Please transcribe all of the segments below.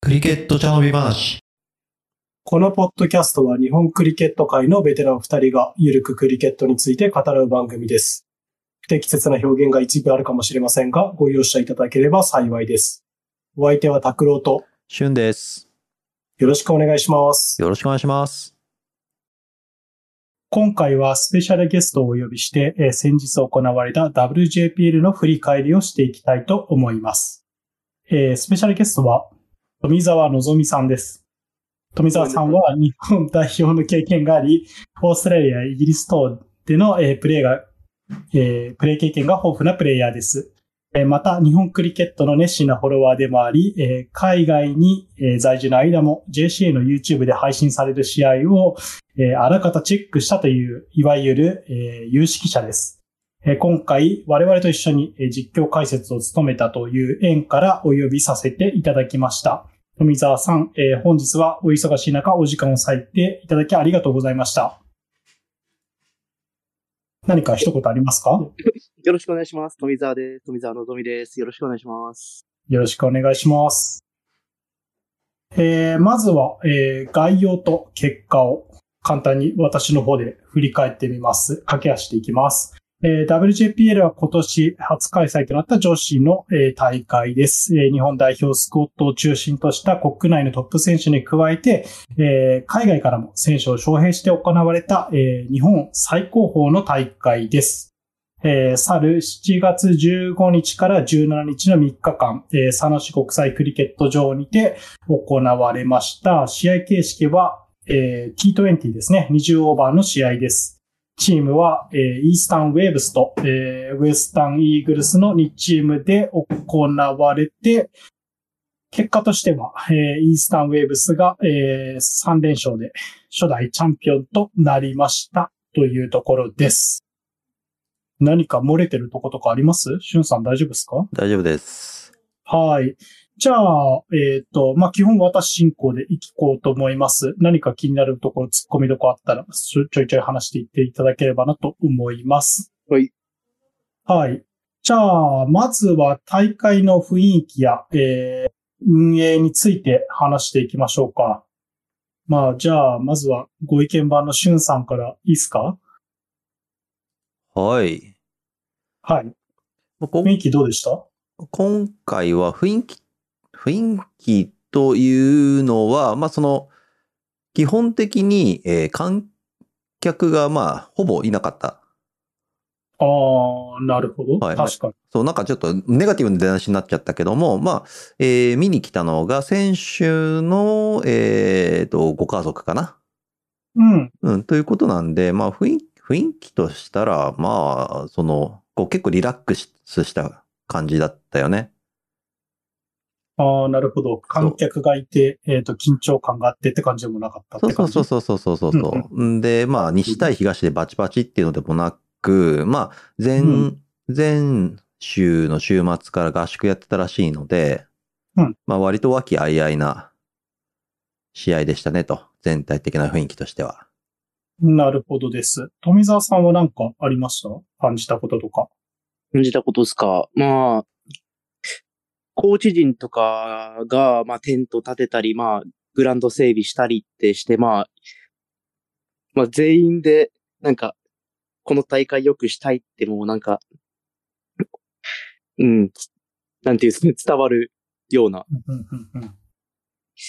クリケット茶飲み話。このポッドキャストは日本クリケット界のベテラン二人がゆるくクリケットについて語る番組です。不適切な表現が一部あるかもしれませんが、ご容赦いただければ幸いです。お相手は拓郎としゅんです。よろしくお願いします。よろしくお願いします。今回はスペシャルゲストをお呼びして、えー先日行われた WJPL の振り返りをしていきたいと思います。えースペシャルゲストは富澤のぞみさんです。富澤さんは日本代表の経験があり、オーストラリア、イギリス等での、えープレーが、えープレー経験が豊富なプレイヤーです。また、日本クリケットの熱心なフォロワーでもあり、え海外に、え在住の間も JCA の YouTube で配信される試合を、えあらかたチェックしたという、いわゆる、え有識者です。え今回、我々と一緒に実況解説を務めたという縁からお呼びさせていただきました。富澤さん、え本日はお忙しい中お時間を割いていただきありがとうございました。何か一言ありますか？よろしくお願いします。富澤です。富澤のぞみです。よろしくお願いします。よろしくお願いします。えーまずは、えー概要と結果を簡単に私の方で振り返ってみます。駆け足していきます。えー WJPL は今年初開催となった女子の、えー大会です、えー日本代表スコットを中心とした国内のトップ選手に加えて、えー海外からも選手を招聘して行われた、えー日本最高峰の大会です。えー去る7月15日から17日の3日間、えー佐野市国際クリケット場にて行われました。試合形式は、えー T20 ですね。20オーバーの試合です。チームは、えーイースタンウェーブスと、えーウエスタンイーグルスの2チームで行われて、結果としては、えーイースタンウェーブスが、えー3連勝で初代チャンピオンとなりましたというところです。何か漏れてるとことかあります？しゅんさん大丈夫ですか？大丈夫です。はい。じゃあ、えっ、と、まあ、基本私進行で行こうと思います。何か気になるところ、突っ込みどころあったら、ちょいちょい話していっていただければなと思います。はい。はい。じゃあ、まずは大会の雰囲気や、えー運営について話していきましょうか。まあ、じゃあ、まずはご意見番のしゅんさんからいいですか？はい。はい。雰囲気どうでした？今回は雰囲気、雰囲気というのは、まあその、基本的に、えー観客がまあほぼいなかった。ああ、なるほど。はい確かに。そう、なんかちょっとネガティブな出だしになっちゃったけども、まあ、えー見に来たのが選手の、えーと、ご家族かな。うん。うん、ということなんで、まあ雰囲気、雰囲気としたら、まあ、その、こう結構リラックスした感じだったよね。ああ、なるほど。観客がいて、えっ、と、緊張感があってって感じでもなかったっそうて感じ？そうそうそうそうそうそう。んで、まあ、西対東でバチバチっていうのでもなく、まあ、前、うん前週の週末から合宿やってたらしいので、うんまあ、割と和気あいあいな試合でしたねと。全体的な雰囲気としては。なるほどです。富澤さんは何かありました？感じたこととか。感じたことですか？まあ、コーチ陣とかが、まあ、テント立てたり、まあ、グラウンド整備したりってして、まあ、まあ、全員で、なんか、この大会良くしたいってもうなんか、うん、なんていうんですかね、伝わるような、うんうんうんうん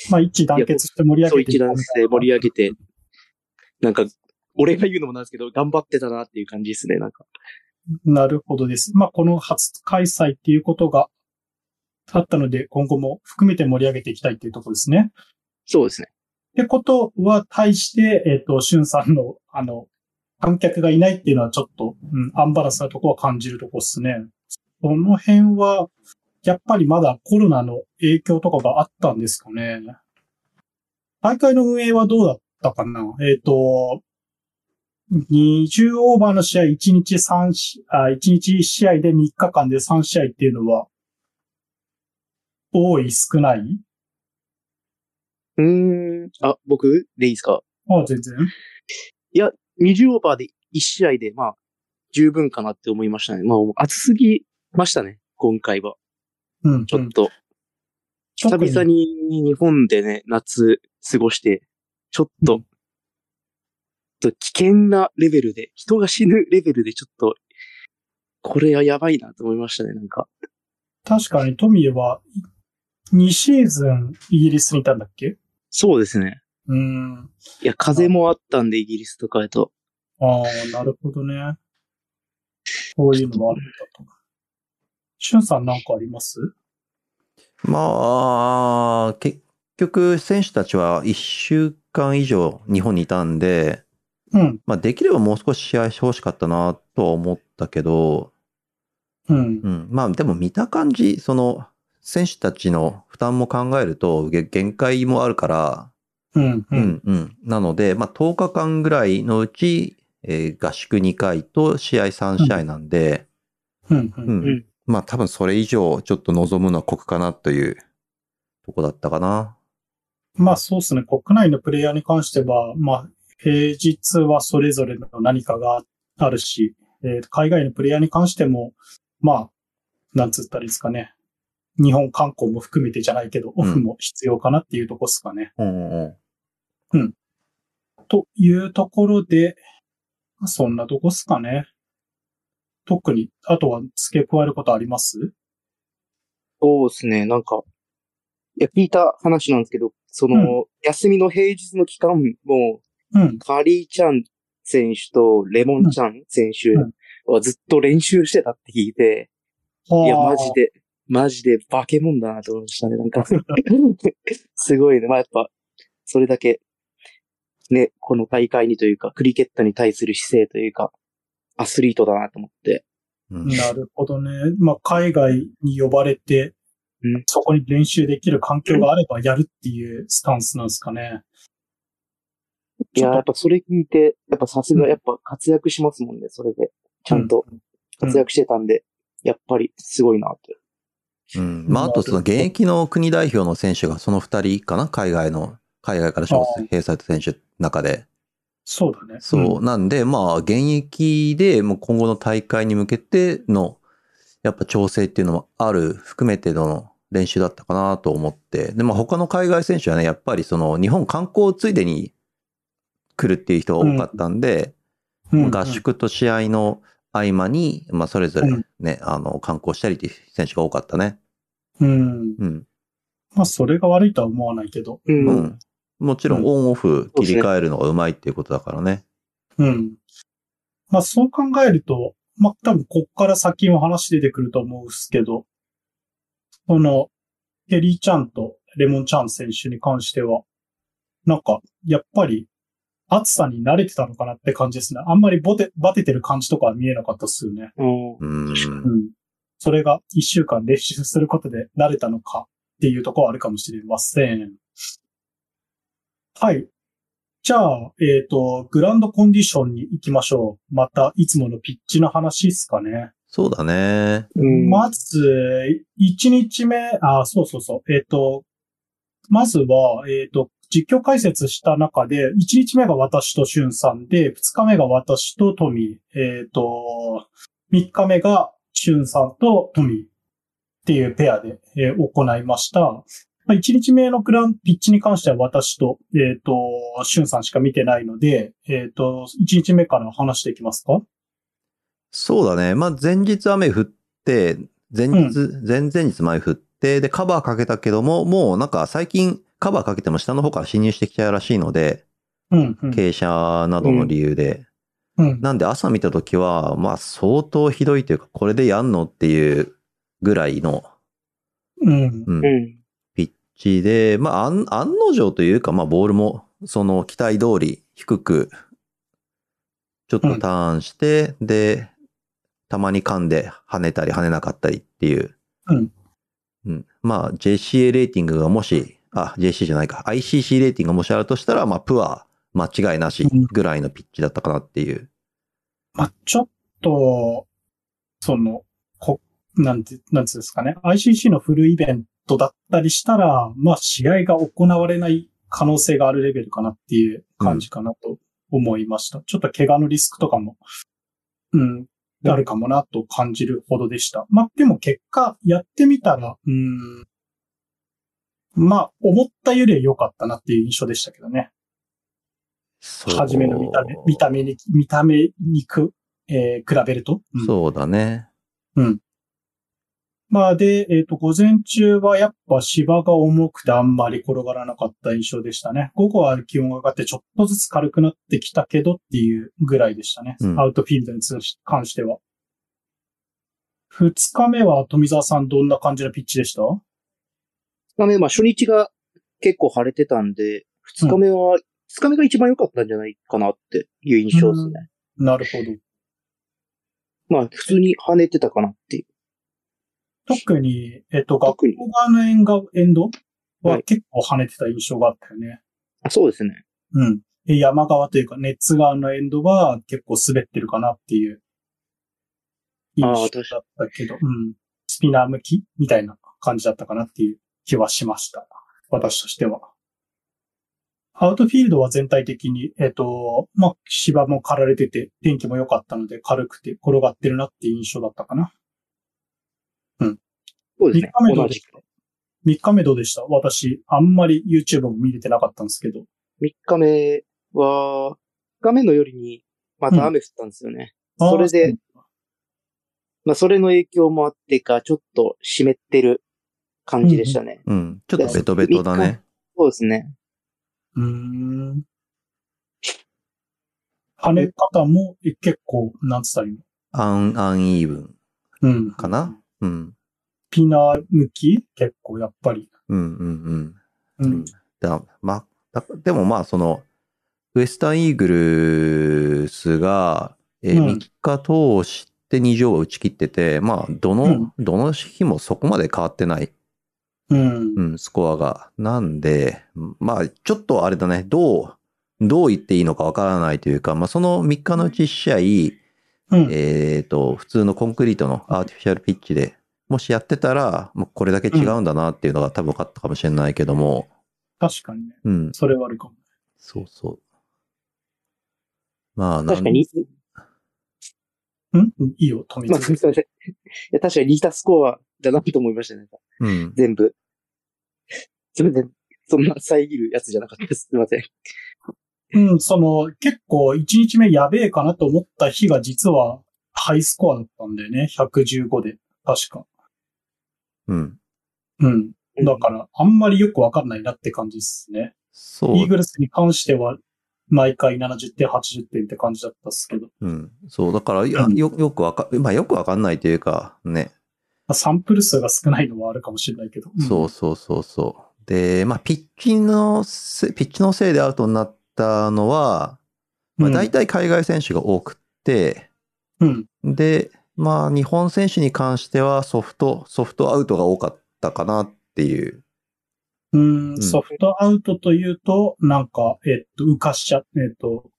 まあ、一致団結して盛り上そうげてい一段性盛り上げて、なんか、俺が言うのもなんですけど、頑張ってたなっていう感じですね、なんか。なるほどです。まあ、この初開催っていうことがあったので、今後も含めて盛り上げていきたいっていうところですね。そうですね。ってことは、対して、えっ、と、しゅんさんの、あの、観客がいないっていうのはちょっと、うん、アンバランスなところは感じるところですね。その辺は、やっぱりまだコロナの影響とかがあったんですかね。大会の運営はどうだったかなえっ、と、20オーバーの試合1日3し、あ、1日1試合で3日間で3試合っていうのは、多い少ない？うーん。あ、僕でいいですか？あ、全然。20オーバーで1試合で、まあ、十分かなって思いましたね。まあ、暑すぎましたね、今回は。うん。ちょっと、久々に日本でね、夏過ごして、ちょっと、うんと危険なレベルで、人が死ぬレベルでちょっと、これはやばいなと思いましたね、なんか。確かにトミーは2シーズンイギリスにいたんだっけ？そうですね。うん。いや、風もあったんで、イギリスとかだと。ああ、なるほどね。こういうのもあるんだと。しゅんさんなんかあります？まあ、結局選手たちは1週間以上日本にいたんで、うん。まあできればもう少し試合してほしかったなとは思ったけど、うん。うん。まあでも見た感じ、その選手たちの負担も考えるとげ限界もあるから、うん。う。うんんうん。なので、まあ10日間ぐらいのうち、えー合宿2回と試合3試合なんで、うん。う。うんん。まあ多分それ以上ちょっと望むのは酷かなというとこだったかな。まあそうですね。国内のプレイヤーに関しては、まあ平日はそれぞれの何かがあるし、えー海外のプレイヤーに関しても、まあ、なんつったらいいですかね。日本観光も含めてじゃないけど、オフも必要かなっていうとこですかね。うんうん。というところで、まあそんなとこっすかね。特に、あとは付け加えることあります？そうですね、なんか、いや、聞いた話なんですけど、その、休みの平日の期間も、うん。カリーちゃん選手とレモンちゃん選手うん。はずっと練習してたって聞いて、いや、マジで、マジで化け物だなと思いましたね、なんか。すごいね。まあ、やっぱ、それだけ、ね、この大会にというか、クリケットに対する姿勢というか、アスリートだなと思って。うんなるほどね。まあ、海外に呼ばれて、うんそこに練習できる環境があればやるっていうスタンスなんですかね。いや、やっぱそれ聞いて、やっぱさすうんがやっぱ活躍しますもんね、それで。ちゃんと活躍してたんで、やっぱりすごいなって。うん。まあ、あとその現役の国代表の選手がその二人かな？海外の、海外から招聘された選手の中で。そうだね。そう。なんで、まあ、現役でもう今後の大会に向けての、やっぱ調整っていうのもある、含めての練習だったかなと思って。で、まあ他の海外選手はね、やっぱりその日本観光ついでに来るっていう人が多かったんで、うん。うん合。宿と試合の合間に、まあそれぞれうんね、あの、観光したりっていう選手が多かったね。うん。うん。まあ、それが悪いとは思わないけど。うん。うん。もちろんオンオフ切り替えるのがうまいっていうことだからね。うん。まあ、そう考えると、まあ、多分こっから先も話出てくると思うんですけど、その、ケリーちゃんとレモンちゃん選手に関しては、なんか、やっぱり、暑さに慣れてたのかなって感じですね。あんまりボテ、バテてる感じとかは見えなかったっすよね。うんうん。うん。それが一週間練習することで慣れたのかっていうところはあるかもしれません。はい。じゃあ、えっ、と、グランドコンディションに行きましょう。また、いつものピッチの話ですかね。そうだね。うんまず、1日目、あ、そうそうそう。えっ、と、まずは、えっ、と、実況解説した中で、1日目が私としゅんさんで、2日目が私とトミー、えっ、と、3日目がしゅんさんとトミーっていうペアで、えー行いました。まあ、1日目のグランピッチに関しては私と、えっ、と、しゅんさんしか見てないので、えっ、と、1日目から話していきますか？そうだね。まあ前日雨降って、前日、前々日前降って、で、カバーかけたけども、もうなんか最近カバーかけても下の方から侵入してきちゃうらしいので、うん、うん。傾斜などの理由で。うん。なんで朝見たときは、まあ相当ひどいというか、これでやんのっていうぐらいの、うん。うんうん。ピッチで、まあ案案の定というか、まあボールもその期待通り低く、ちょっとターンして、で、たまに噛んで跳ねたり跳ねなかったりっていう。うん。うん。まあ JCA レーティングがもし、あ、JC じゃないか、ICC レーティングがもしあるとしたら、まあプア間違いなしぐらいのピッチだったかなっていう。まあ、ちょっと、その、こ、なんて、なんつうんですかね。ICC のフルイベントだったりしたら、まあ、試合が行われない可能性があるレベルかなっていう感じかなと思いました。ちょっと怪我のリスクとかも、うん、あるかもなと感じるほどでした。まあ、でも結果、やってみたら、うーん、まあ、思ったよりは良かったなっていう印象でしたけどね。そう初めの見た目、見た目に、見た目にく、えー比べると。うんそうだね。まあで、えっ、と、午前中はやっぱ芝が重くてあんまり転がらなかった印象でしたね。午後は気温が上がってちょっとずつ軽くなってきたけどっていうぐらいでしたね。うんアウトフィールドに関しては。二日目は富澤さんどんな感じのピッチでした？二日目、まあ初日が結構晴れてたんで、二日目は、二日目が一番良かったんじゃないかなっていう印象ですね。なるほど。まあ普通に跳ねてたかなっていう。特に、えっ、と、学校側のエンガエンドははい結構跳ねてた印象があったよね。あそうですね。うん。で山側というか、ネッツ側のエンドは結構滑ってるかなっていう印象だったけど、うん。スピナー向きみたいな感じだったかなっていう気はしました。私としては。アウトフィールドは全体的に、えっ、と、まあ、芝も刈られてて、天気も良かったので軽くて転がってるなっていう印象だったかな。そうですね三日目。どうでした？3日目どうでした？私、あんまり YouTube も見れてなかったんですけど。三日目は、三日目の夜にまた雨降ったんですよね。それで、まあそれの影響もあってか、ちょっと湿ってる感じでしたね。うん。ちょっとベトベトだね。そうですね。うーん。跳ね方もえ結構、なんつったらいいの？アン、アンイーブンうん。かな？うん。ピナー向き？結構やっぱり。うんうんううんん。。だまあ、だでもまあその、ウエスタンイーグルスが、えーうん3日通して2乗を打ち切ってて、まあ、どの、うんどの日もそこまで変わってない、うん。うん、スコアが。なんで、まあ、ちょっとあれだね、どう、どう言っていいのかわからないというか、まあ、その3日のうち1試合、うん。えっ、と、普通のコンクリートのアーティフィシャルピッチで、もしやってたら、もうこれだけ違うんだなっていうのが多分分かったかもしれないけども、確かにね。うん、それはあるかも。そうそう。まあ、なん確かに、うん？うんいいよ、富まあ、澤すみません。いや、確かに似たスコアだなと思いましたね。うん。全部。すみません。そんな遮るやつじゃなかったです。すみません。うん、その、結構1日目やべえかなと思った日が実はハイスコアだったんだよね。115で。確か。うん。うん。だから、あんまりよくわかんないなって感じですね。そうイーグルスに関しては、毎回70点、80点って感じだったっすけど。うん。そう、だから、よ、よくわか、まあよくわかんないというか、ね。まあサンプル数が少ないのはあるかもしれないけど。んそうそうそうそう。で、まあ、ピッチのせ、ピッチのせいでアウトになったのは、まあ、大体海外選手が多くって、うん。で、まあ、日本選手に関してはソフト、ソフトアウトが多かったかなっていう。うん、んソフトアウトというと、なんか、えっと、浮かしちゃ、えっと、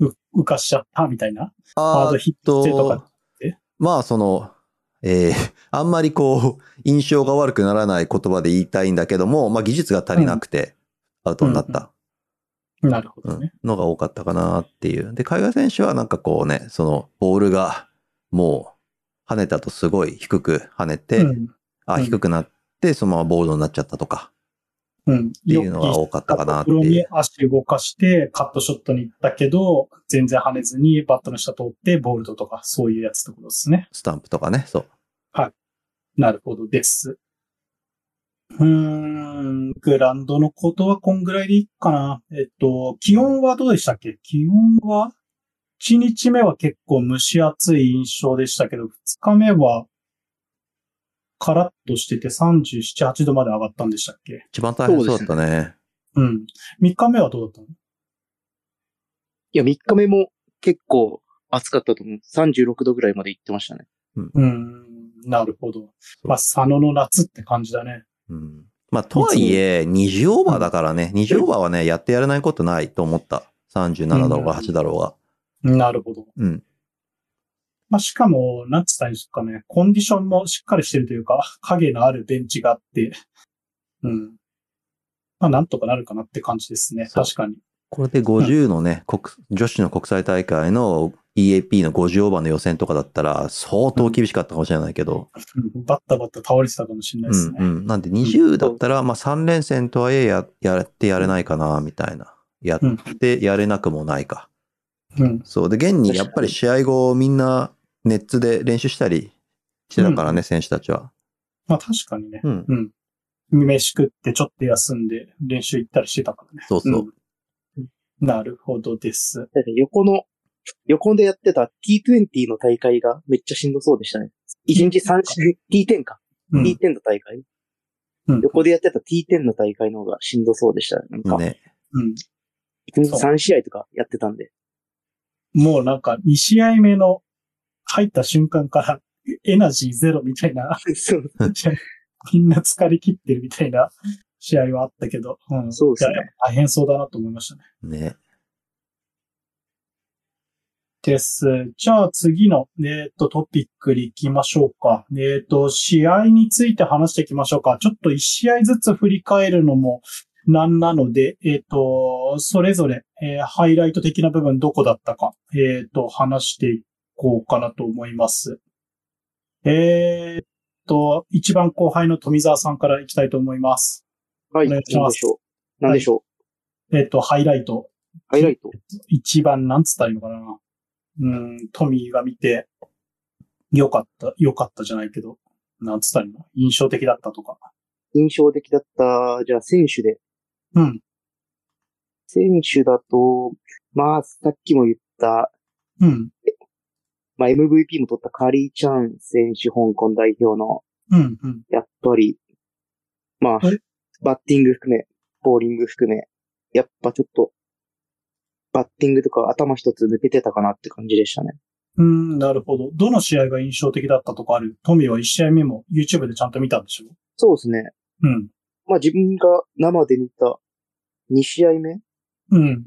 う浮かしちゃったみたいな？ハードヒットとかって？まあ、その、えーあんまりこう、印象が悪くならない言葉で言いたいんだけども、まあ、技術が足りなくて、アウトになった。なるほうんどね。のが多かったかなっていう。で、海外選手はなんかこうね、その、ボールがもう跳ねたとすごい低く跳ねて、うん。あ、うん低くなって、そのままボールドになっちゃったとか、うん。っっていうのが多かったかなってに足動かして、カットショットに行ったけど、全然跳ねずにバットの下通って、ボールドとか、そういうやつってことですね。スタンプとかね、そう。なるほどです。うーん、グランドのことはこんぐらいでいいかな。えっと、気温はどうでしたっけ？気温は ?1 日目は結構蒸し暑い印象でしたけど、2日目はカラッとしてて37、8度まで上がったんでしたっけ？一番大変そうだったね。うん。3日目はどうだったの？いや、3日目も結構暑かったと思う。36度ぐらいまで行ってましたね。うん、なるほど。まあ、佐野の夏って感じだね。うん。まあ、とはいえ、20オーバーだからね、20オーバーはね、やってやれないことないと思った。37だろうが8だろうが。なるほど。うん。まあ、しかも、なんつったんですかね、コンディションもしっかりしてるというか、影のあるベンチがあって、うん。まあ、なんとかなるかなって感じですね。確かに。これで50のね、国女子の国際大会の EAP の50オーバーの予選とかだったら、相当厳しかったかもしれないけど、うん バッタバッタ倒れてたかもしれないですね。うんうん。なんで20だったら、まあ3連戦とはいえや、やってやれないかな、みたいな。やってやれなくもないか。うん。そう。で、現にやっぱり試合後みんなネッツで練習したりしてたからね、選手たちは。まあ確かにね。うん。うん。飯食ってちょっと休んで練習行ったりしてたからね。そうそう。うんなるほどです。だって横の、横でやってた T20 の大会がめっちゃしんどそうでしたね。1日3試合、T10 か。うん。T10 の大会、うん横でやってた T10 の大会の方がしんどそうでしたね。なんか、ね。うん。1日3試合とかやってたんで。もうなんか2試合目の入った瞬間からエナジーゼロみたいな。みんな疲れ切ってるみたいな試合はあったけど、うん。そうですね大変そうだなと思いましたね。ね。です。じゃあ次の、えっ、と、トピックに行きましょうか。えっ、と、試合について話していきましょうか。ちょっと一試合ずつ振り返るのもなんなので、えっ、と、それぞれ、えーハイライト的な部分どこだったか、えっ、と、話していこうかなと思います。えっ、と、一番後輩の富澤さんからいきたいと思います。はい。お願ないんしますでしょう？なんでしょう？えっ、と、ハイライト。ハイライト。一番、なんつったらいいのかな？うん、トミーが見て、よかった、よかったじゃないけど、なんつったらいいの？印象的だったとか。印象的だった、じゃあ選手で。うん、選手だと、まあ、さっきも言った、うん、まあ MVP も取ったカリー・チャン選手、香港代表の、うん、うん。やっぱり、まあえ、バッティング含め、ボーリング含め、やっぱちょっと、バッティングとか頭一つ抜けてたかなって感じでしたね。うん、なるほど。どの試合が印象的だったとかある？トミーは一試合目も YouTube でちゃんと見たんでしょ？そうですね。うん、まあ自分が生で見た2試合目？うん、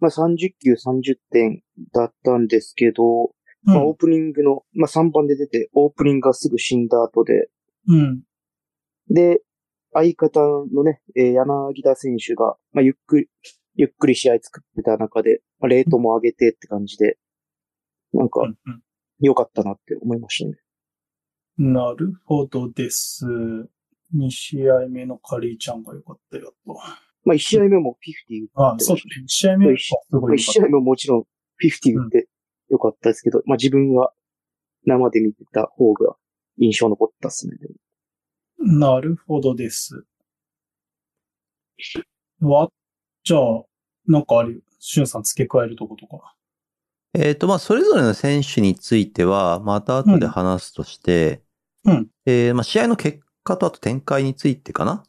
まあ30球30点だったんですけど、うまあオーん、プニングの、まあ3番で出て、オープニングがすぐ死んだ後で、うん、で、相方のね、えー柳田選手が、まあゆっくり、ゆっくり試合作ってた中で、まあ、レートも上げてって感じで、なんかうん良かったなって思いましたね。うん。なるほどです。2試合目のカリーちゃんが良かったよと。まあ1試合目も50あ、そうだね。1試合目はすごまあ1い良かっ試合目ももちろん50打って良かったですけど、まあ自分は生で見てた方が印象残ったっすね。た。なるほどです。わ、じゃあ、なんかあるしゅんさん付け加えるとことか。えっ、と、まあ、それぞれの選手については、また後で話すとして、うん、えーまあ、試合の結果とあと展開についてかな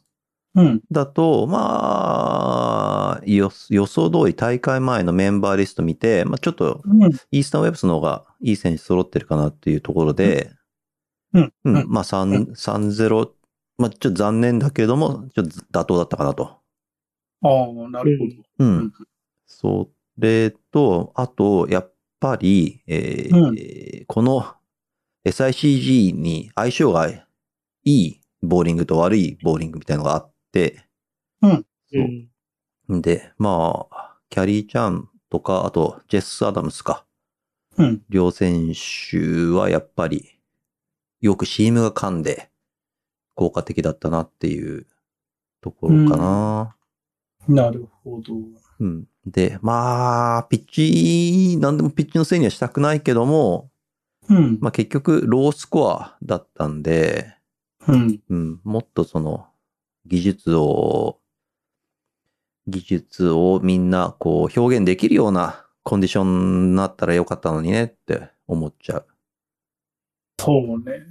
うん、だと、まあ、予予想通り大会前のメンバーリスト見て、まあ、ちょっとうん、イースタンウェブスの方がいい選手揃ってるかなっていうところで、うん、うん、うん。まあ、3、3-0、まあ、ちょっと残念だけれども、ちょっと妥当だったかなと。ああ、なるほど。うん。うん。それと、あと、やっぱり、えーこの SICG に相性がいいボーリングと悪いボーリングみたいなのがあって、うん。んで、まあ、キャリーちゃんとか、あと、ジェス・アダムスか。うん、両選手はやっぱり、よくチームが噛んで、効果的だったなっていうところかな。なるほど。うん。で、まあ、ピッチ、なんでもピッチのせいにはしたくないけども、うん、まあ結局、ロースコアだったんで、うん、うん、もっとその、技術を、技術をみんなこう表現できるようなコンディションになったらよかったのにねって思っちゃう。そうね。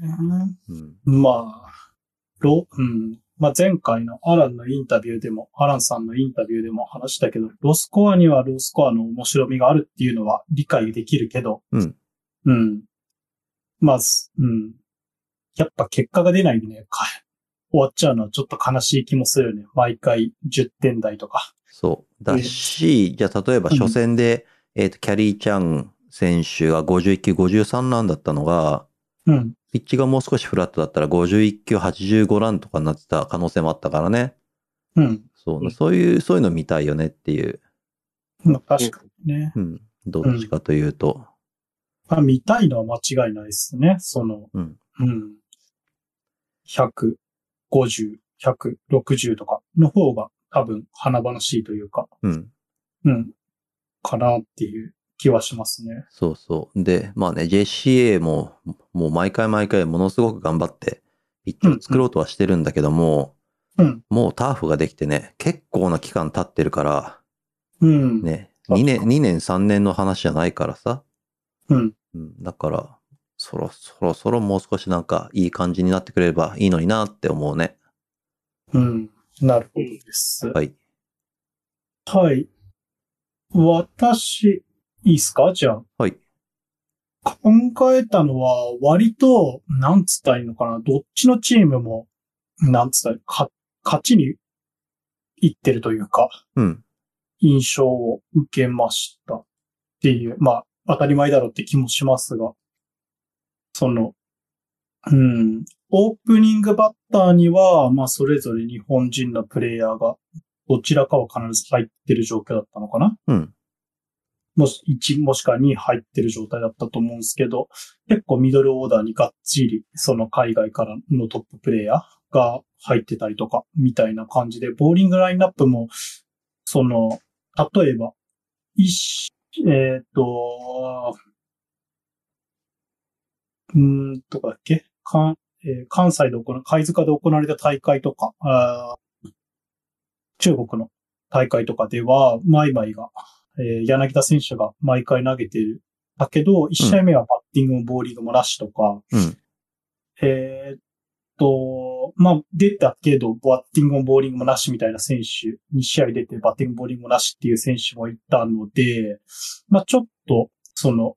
うん。まあ、ロ、うん。まあ前回のアランのインタビューでも、アランさんのインタビューでも話したけど、ロースコアにはロースコアの面白みがあるっていうのは理解できるけど、うん。うん。まず、うん。やっぱ結果が出ないでね、か終わっちゃうのはちょっと悲しい気もするよね。毎回10点台とか。そう。だし、じゃあ例えば初戦で、えっ、と、キャリーちゃん選手が51球53ランだったのが、うん。ピッチがもう少しフラットだったら51球85ランとかになってた可能性もあったからね。うん。そうう、んそういう、そういうの見たいよねっていう。まあ確かにね。うん。どっちかというと。まあ、見たいのは間違いないですね。その、うん。うん。150、160とかの方が多分華々しいというか、うん。うん。かなっていう気はしますね。そうそう。で、まあね、JCA も、もう毎回毎回ものすごく頑張って、ピッチを作ろうとはしてるんだけども、うん。もうターフができてね、結構な期間経ってるから、うん。ね、2確かに年、2年3年の話じゃないからさ。うん。うん。だから、そろそろそろもう少しなんかいい感じになってくれればいいのになって思うね。うん。なるほどです。はい。はい。私、いいっすか？じゃあ。はい。考えたのは、割と、なんつったらいいのかな？どっちのチームも、なんつったらいい？か、勝ちに行ってるというか、うん。印象を受けましたっていう、まあ、当たり前だろうって気もしますが、その、うん、オープニングバッターには、まあ、それぞれ日本人のプレイヤーが、どちらかは必ず入ってる状況だったのかなうん。もし、1もしくは2入ってる状態だったと思うんですけど、結構ミドルオーダーにがっちり、その海外からのトッププレイヤーが入ってたりとか、みたいな感じで、ボーリングラインナップも、その、例えば、一、えっ、と、うーんとかだっけ？関、えー関西で行わ、貝塚で行われた大会とか、あー中国の大会とかでは、マイマイが、えー柳田選手が毎回投げてる。だけど、1試合目はバッティングもボーリングもなしとか、うん。えーっと、まあ、出たけど、バッティングもボーリングもなしみたいな選手、2試合出てバッティングもボーリングもなしっていう選手もいたので、まあ、ちょっと、その、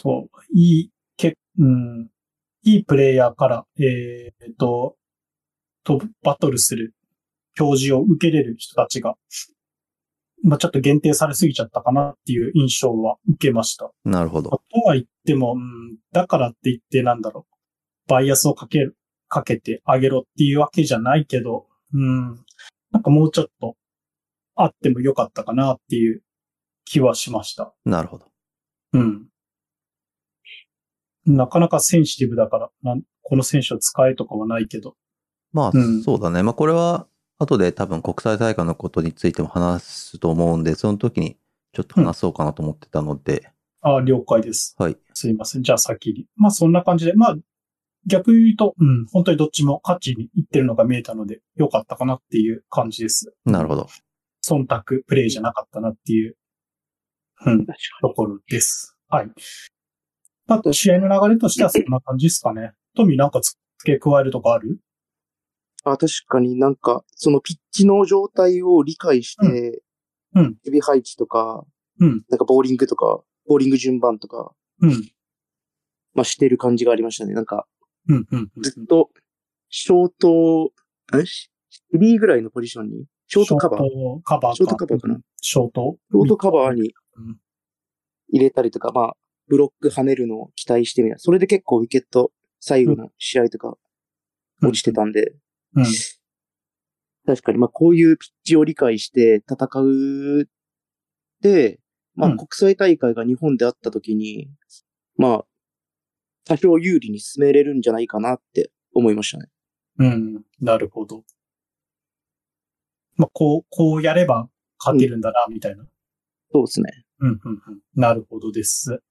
そう、いい、け、うん、いいプレイヤーから、えーっと、と、バトルする表示を受けれる人たちが、まあ、ちょっと限定されすぎちゃったかなっていう印象は受けました。なるほど。とは言っても、うん、だからって言ってなんだろう。バイアスをかける、かけてあげろっていうわけじゃないけど、うん、なんかもうちょっとあってもよかったかなっていう気はしました。なるほど。うん。なかなかセンシティブだから、この選手を使えとかはないけど。まあ、うんそうだね。まあ、これは、後で多分国際大会のことについても話すと思うんで、その時にちょっと話そうかなと思ってたので、あ了解です。はい。すいません。じゃあ先に。まあそんな感じで、まあ逆に言うと、うん、本当にどっちも勝ちにいってるのが見えたので、よかったかなっていう感じです。なるほど。忖度プレイじゃなかったなっていう、うん、ところです。はい。あと、試合の流れとしてはそんな感じですかね。トミーなんか付け加えるとかある？あ、確かになんか、そのピッチの状態を理解して、うんうん守備配置とか、うんなんかボーリングとか、ボーリング順番とか、うん。まあ、してる感じがありましたね。なんか、うん、うん。ずっと、ショート、えしフリーぐらいのポジションに、ショートカバー？ショートカバーか。ショートカバーかなショートショートカバーにうん入れたりとか、まあ、ブロック跳ねるのを期待してみた。それで結構ウィケット、最後の試合とか、落ちてたんで、うん。確かに、まあ、こういうピッチを理解して戦うで、まあ、うん国際大会が日本であった時に、まあ、多少有利に進めれるんじゃないかなって思いましたね。うん。なるほど。まあ、こう、こうやれば勝てるんだな、みたいな。そうですね。うん、うん、うん。なるほどです。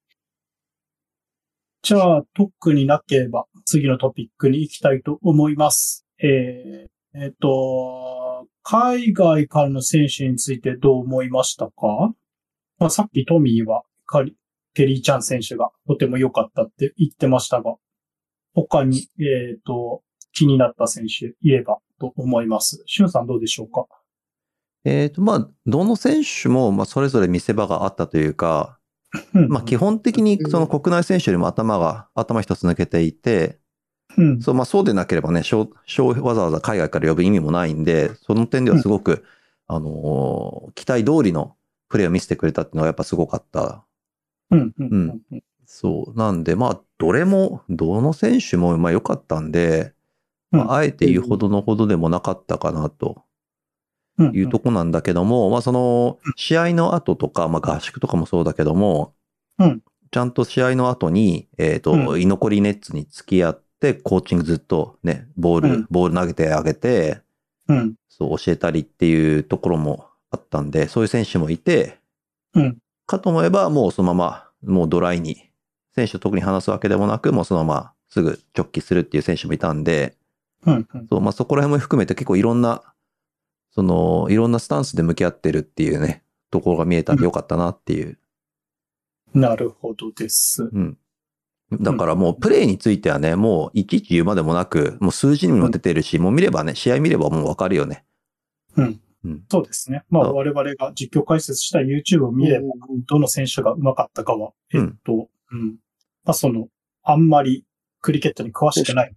じゃあ、特になければ、次のトピックに行きたいと思います。えー、えっ、と、海外からの選手についてどう思いましたか？まあ、さっきトミーは、カリケリーちゃん選手がとても良かったって言ってましたが、他に、えっ、と、気になった選手いればと思います。しゅんさんどうでしょうか？えっ、と、まあ、どの選手も、まあ、それぞれ見せ場があったというか、まあ、基本的にその国内選手よりも頭が、頭一つ抜けていて、うん。そう、まあ、そうでなければね、わざわざ海外から呼ぶ意味もないんで、その点ではすごく、あのー期待通りのプレーを見せてくれたっていうのがやっぱすごかった。うん。うん。うん。そう。なんで、まあ、どれも、どの選手も、まあ、良かったんで、まあ、あえて言うほどのほどでもなかったかなとうん。いうとこなんだけども、まあ、その、試合の後とか、まあ、合宿とかもそうだけども、うんちゃんと試合の後に、えっ、と、う居残りネッツに付き合って、コーチングずっとね、ボール、うんボール投げてあげて、うん。そう教えたりっていうところもあったんで、そういう選手もいて、うん。かと思えばもうそのまま、もうドライに、選手と特に話すわけでもなく、もうそのまますぐ直帰するっていう選手もいたんで、うん。うん。そう、まあそこら辺も含めて結構いろんな、その、いろんなスタンスで向き合ってるっていうね、ところが見えたんでよかったなっていう。なるほどです。うん。だからもうプレイについてはね、もういちいち言うまでもなく、もう数字にも出てるし、もう見ればね、試合見ればもうわかるよね。うん。うん。そうですね。まあ、我々が実況解説した YouTube を見れば、どの選手が上手かったかは、えっと、うん。まあ、その、あんまりクリケットに詳しくない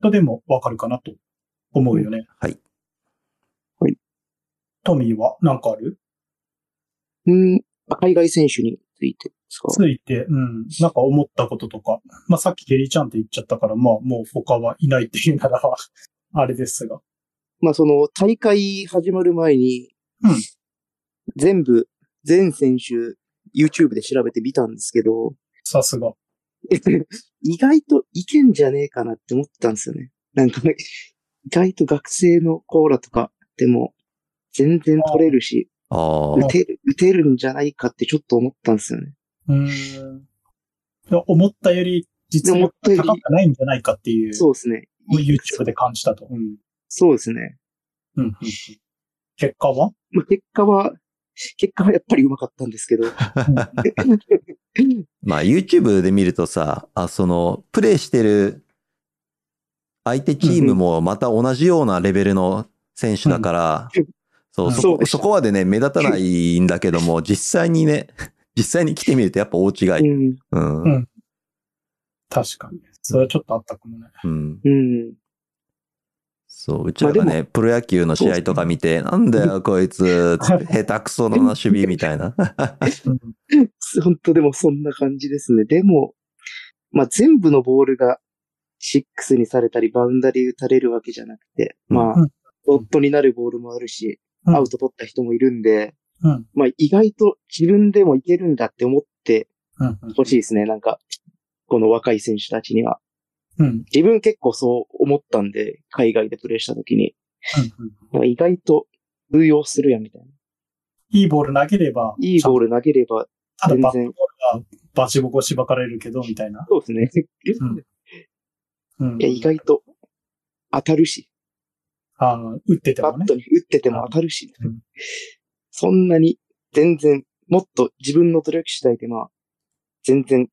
人でもわかるかなと思うよね。はい。はい。トミーは何かある？うん、海外選手についてですか？ついて、うん。なんか思ったこととか。まあ、さっきケリーちゃんって言っちゃったから、まあ、もう他はいないっていうなら、あれですが。まあその大会始まる前に、うん全部、全選手 YouTube で調べてみたんですけど、さすが。意外といけんじゃねえかなって思ったんですよね。なんかね、意外と学生のコーラとかでも全然取れるし、ああ、打てる、打てるんじゃないかってちょっと思ったんですよね。うーん。思ったより実力が高くないんじゃないかっていう、そうですね。YouTube で感じたと。うん。そうですね。うん結果は？まあ、結果は、結果はやっぱり上手かったんですけど。まあ YouTube で見るとさ、あ、その、プレイしてる相手チームもまた同じようなレベルの選手だから、うんそこ、そうそこまでね、目立たないんだけども、実際にね、実際に来てみるとやっぱ大違い。うん。うん。うん確かに。それはちょっとあったかもね。うん。うん。そう、うちらがまね、プロ野球の試合とか見て、なんだよ、こいつ、下手くそだな、守備みたいな。う ん本当でもそんな感じですね。でも、まあ全部のボールが6にされたり、バウンダリー打たれるわけじゃなくて、まあうん、ドットになるボールもあるし、うんアウト取った人もいるんで、うん。まあ意外と自分でもいけるんだって思ってうん。ほしいですね。なんか、この若い選手たちには。うん。自分結構そう思ったんで、海外でプレーした時に。うん。なんか意外と通用するやんみたいな。いいボール投げれば、ル。いいボール投げれば、ただバットボールはバチボコしばかれるけど、みたいな。そうですね。うんいや、意外と当たるし、ああ、打っててもねバット。に打ってても当たるし、うんそんなに全然、もっと自分の努力次第でまあ、全然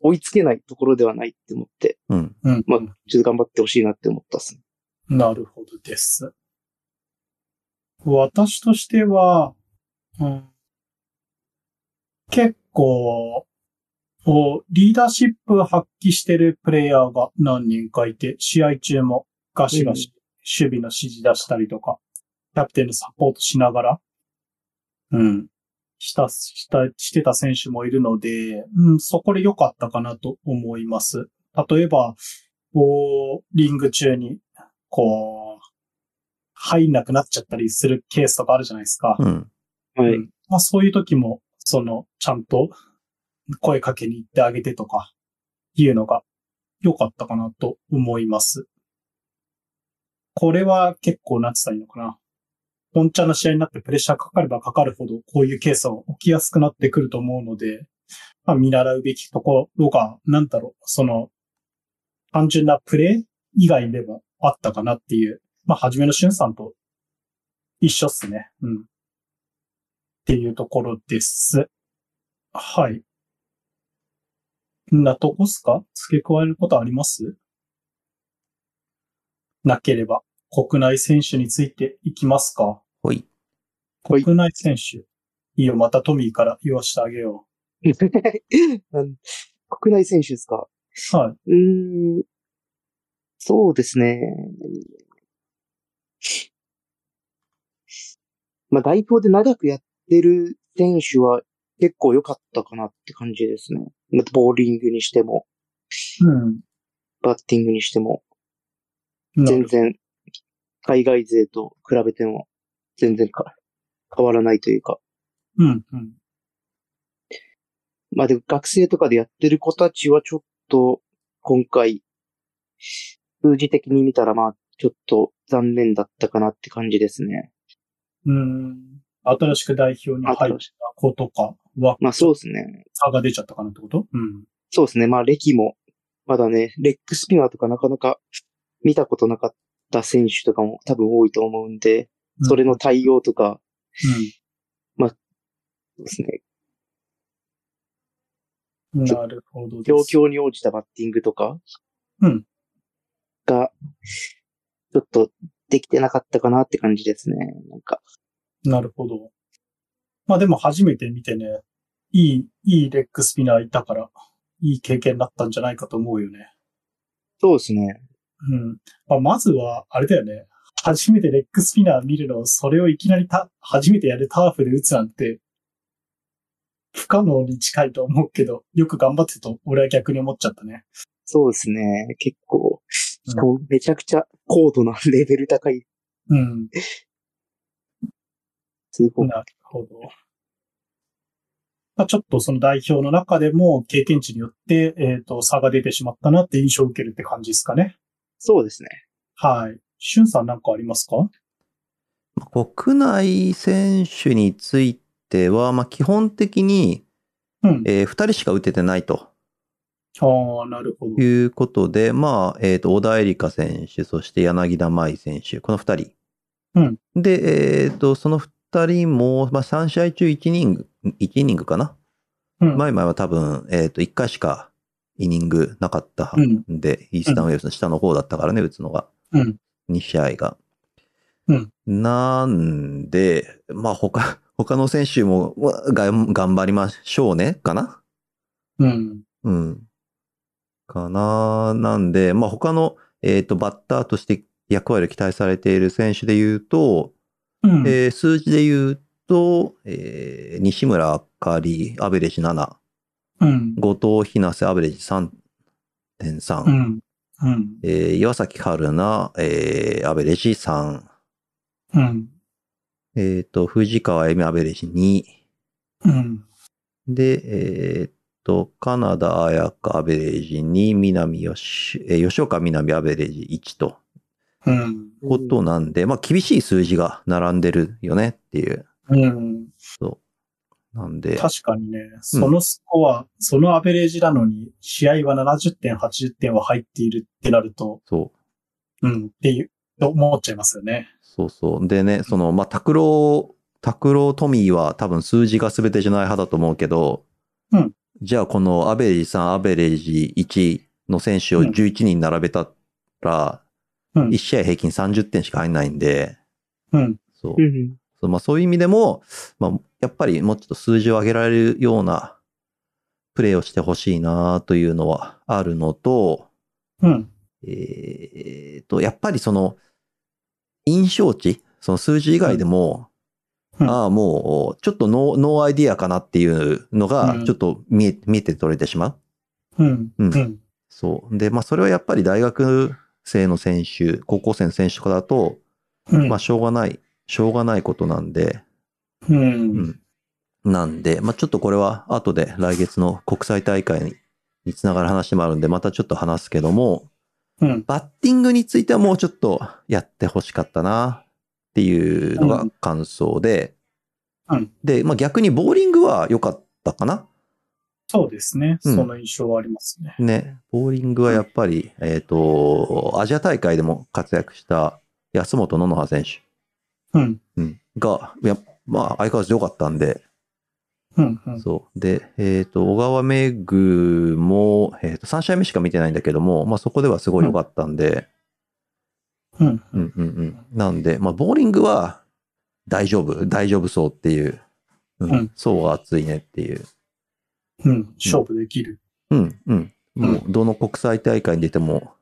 追いつけないところではないって思って、うん。うん。まあ、ちょっと頑張ってほしいなって思ったっすね。なるほどです。私としては、うん、結構、リーダーシップ発揮してるプレイヤーが何人かいて、試合中もガシガシ守備の指示出したりとか、キャプテンのサポートしながら、うん、した、した、してた選手もいるので、うん、そこで良かったかなと思います。例えば、こう、リング中に、こう、入んなくなっちゃったりするケースとかあるじゃないですか。うん。はい。うんまあそういう時も、その、ちゃんと声かけに行ってあげてとか、いうのが良かったかなと思います。これは結構なってたらいいのかな。本茶の試合になってプレッシャーかかればかかるほど、こういうケースは起きやすくなってくると思うので、まあ見習うべきところが、なんだろう、その、単純なプレー以外でもあったかなっていう、まあ、はじめのしゅんさんと一緒っすね。うん。っていうところです。はい。んなとこっすか？付け加えることあります？なければ、国内選手についていきますか？ほい。はい国内選手。いいよ、またトミーから言わしてあげよ なん国内選手ですか？う。はい。うーん。そうですね。まあ、代表で長くやってる選手は結構良かったかなって感じですね。まあボーリングにしても、バッティングにしても、うん。全然、海外勢と比べても、全然か変わらないというか。うん、うん。まあでも学生とかでやってる子たちはちょっと今回、数字的に見たらまあちょっと残念だったかなって感じですね。うん。新しく代表に入った子とかは、まあそうですね。差が出ちゃったかなってこと？うん。そうですね。まあ歴も、まだね、レッグスピナーとかなかなか見たことなかった選手とかも多分多いと思うんで、それの対応とかですね、うん。なるほどです。状況に応じたバッティングとか、うん。が、ちょっとできてなかったかなって感じですね。なんか。なるほど。まあでも初めて見てね、いい、いいレッグスピナーいたから、いい経験だったんじゃないかと思うよね。そうですね。うん。まあ、まずは、あれだよね。初めてレッグスピナー見るの、それをいきなりた、初めてやるターフで打つなんて、不可能に近いと思うけど、よく頑張ってと、俺は逆に思っちゃったね。そうですね。結構、めちゃくちゃ高度なレベル高い。うん。すごい。なるほど。まあ、ちょっとその代表の中でも経験値によって、えっ、と、差が出てしまったなって印象を受けるって感じですかね。そうですね。はい。しゅんさんなんかありますか？まあ国内選手については、まあ、基本的に、うん。えー、2人しか打ててないとああ、なるほど。いうことで、まあ、えっ、と、小田絵里香選手、そして柳田舞選手、この2人。うん。で、えっ、と、その2人も、まあ、3試合中1イニング、1イニングかな？うん。前々は多分、えっ、と、1回しかイニングなかったうんんで、イースタンウェーブスの下の方だったからね、打つのが。うん。2試合が。うんなんで、まあ他、他の選手もまあが頑張りましょうね、かな？うん。うん。かななんで、まあ他の、えっ、と、バッターとして役割を期待されている選手で言うと、うん。えー数字で言うと、えー西村あかり、アベレージ7、うん。後藤ひなせ、アベレージ3.3、うん。うん。えー岩崎春奈、えーアベレージ3、うん。えっ、と、藤川恵美アベレージ2。うん。で、えっ、と、カナダ彩香アベレージ2、南吉、えー吉岡南アベレージ1と、うん。ことなんで、まあ厳しい数字が並んでるよねっていう。うん。なんで、確かにね、そのスコア、そのアベレージなのに、試合は70点、80点は入っているってなると、そう、うん、っていう、と思っちゃいますよね。そうそう。でね、その、まあ、拓郎、拓郎トミーは多分数字が全てじゃない派だと思うけど、うんじゃあこのアベレージ3、アベレージ1の選手をうん11人並べたら、うん1試合平均30点しか入んないんで、うん。そうう。ん。そうまあ、そういう意味でも、まあ、やっぱりもうちょっと数字を上げられるようなプレーをしてほしいなというのはあるのと、うん。えーと、やっぱりその、印象値、その数字以外でも、うんああ、もう、ちょっとノーノーアイディアかなっていうのがう、んちょっと見え、見えて取れてしまう。うん。うんうん。そう。で、まあ、それはやっぱり大学生の選手、高校生の選手とかだと、うん。まあ、しょうがない、しょうがないことなんで、う。うんん。なんで、まあ、ちょっとこれは後で来月の国際大会ににつながる話もあるんで、またちょっと話すけども、うん。バッティングについてはもうちょっとやってほしかったなっていうのが感想で、うんで、まあ、逆にボーリングは良かったかな？そうですね。うんその印象はありますね。ね。ボーリングはやっぱり、えっ、と、アジア大会でも活躍した安本野々葉選手、うん。うん、が、いや、まあ、相変わらず良かったんで、うん。うん。そう。で、えっ、と、小川めぐも、えっ、と、3試合目しか見てないんだけども、まあ、そこではすごい良かったんで、うん。うんうんうん。なんで、まあ、ボーリングは大丈夫、大丈夫そうっていう、うんうん層が厚いねっていう。うん。勝負できる。うんうん。もう、どの国際大会に出ても、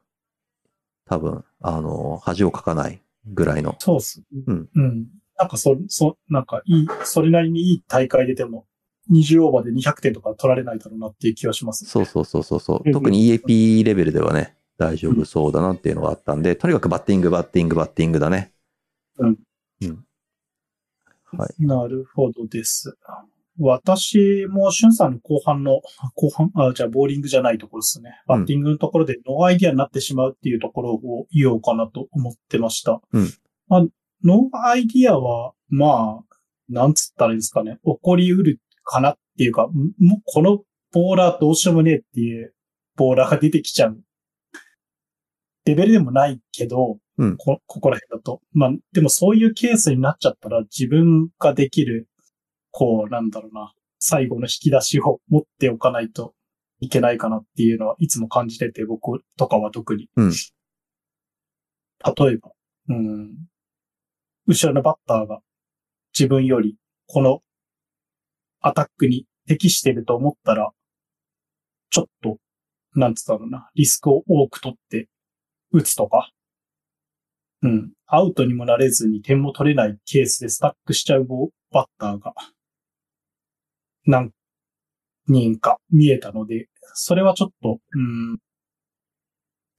多分、あの、恥をかかないぐらいの。そうっす。うん。うん。なんかそ、そ、なんかいい、それなりにいい大会出ても、20オーバーで200点とか取られないだろうなっていう気はします。そうそうそうそうそううん特に EAP レベルではね、大丈夫そうだなっていうのがあったんで、とにかくバッティング、バッティング、バッティングだね。うん。うん。はい。なるほどです。私も、しゅんさんの後半の、後半、あ、じゃあ、ボーリングじゃないところですね。バッティングのところで no idea になってしまうっていうところを言おうかなと思ってました。うんまあ、 no idea は、まあ、なんつったらいいですかね。起こりうるかなっていうか、もうこのボーラーどうしようもねえっていうボーラーが出てきちゃう。レベルでもないけど、うんこ、ここら辺だと。まあ、でもそういうケースになっちゃったら自分ができる、こう、なんだろうな、最後の引き出しを持っておかないといけないかなっていうのはいつも感じてて、僕とかは特に。うん例えば、うん、後ろのバッターが自分よりこのアタックに適してると思ったら、ちょっと、なんつったのな、リスクを多く取って打つとか、うん、アウトにもなれずに点も取れないケースでスタックしちゃうバッターが何人か見えたので、それはちょっと、うん、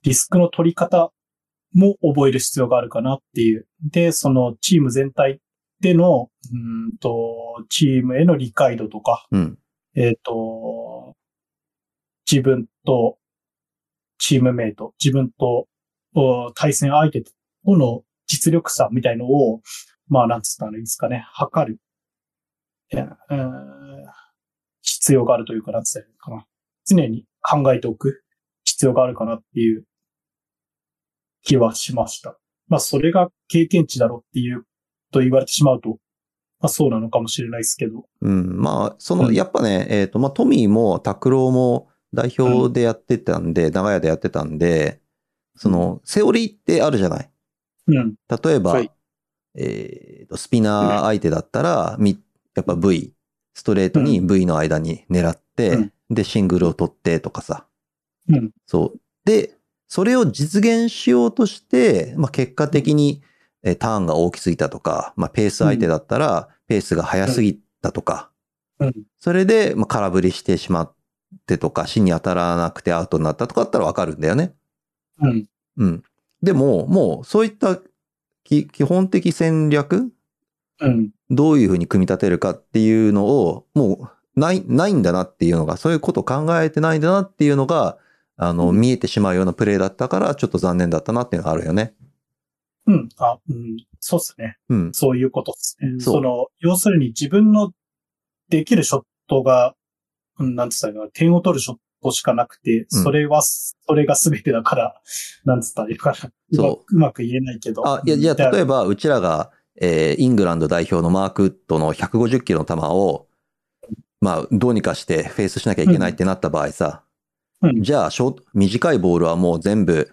リスクの取り方も覚える必要があるかなっていう。で、そのチーム全体での、うんと、チームへの理解度とか、うん。えっ、と、自分とチームメイト、自分とお対戦相手との実力差みたいのを、まあ、なんつったらいいですかね、測る。必要があるというか、なんつったらいいのかな。常に考えておく必要があるかなっていう気はしました。まあ、それが経験値だろうっていうと言われてしまうと、まあ、そうなのかもしれないですけど。うん。まあ、その、うんやっぱね、えっ、と、まあ、トミーも拓郎も代表でやってたんで、長屋でやってたんで、その、セオリーってあるじゃない？うん。例えば、はいえーと、スピナー相手だったら、み、やっぱ V、ストレートに V の間に狙って、うんで、シングルを取ってとかさ。うん。そう。で、それを実現しようとして、まあ、結果的に、えーターンが大きすぎたとか、まあ、ペース相手だったら、ペースが速すぎたとか、うん。それで、まあ、空振りしてしまってとか、芯に当たらなくてアウトになったとかだったらわかるんだよね。うん。うん。でも、もう、そういったき基本的戦略うん。どういうふうに組み立てるかっていうのを、もう、ない、ないんだなっていうのが、そういうことを考えてないんだなっていうのが、あの、うん見えてしまうようなプレーだったから、ちょっと残念だったなっていうのがあるよね。うん。あ、うん。そうですね。うん。そういうことですね。その、要するに自分のできるショットが、うん、なんつったらいい点を取るショットしかなくて、うんそれは、それが全てだから、なんつったらいいのかな。うまそううまく言えないけど。あ、いや、じゃあ、例えば、うちらが、えーイングランド代表のマークウッドの150キロの球を、まあ、どうにかしてフェースしなきゃいけないってなった場合さ、うん。じゃあ、ショート短いボールはもう全部、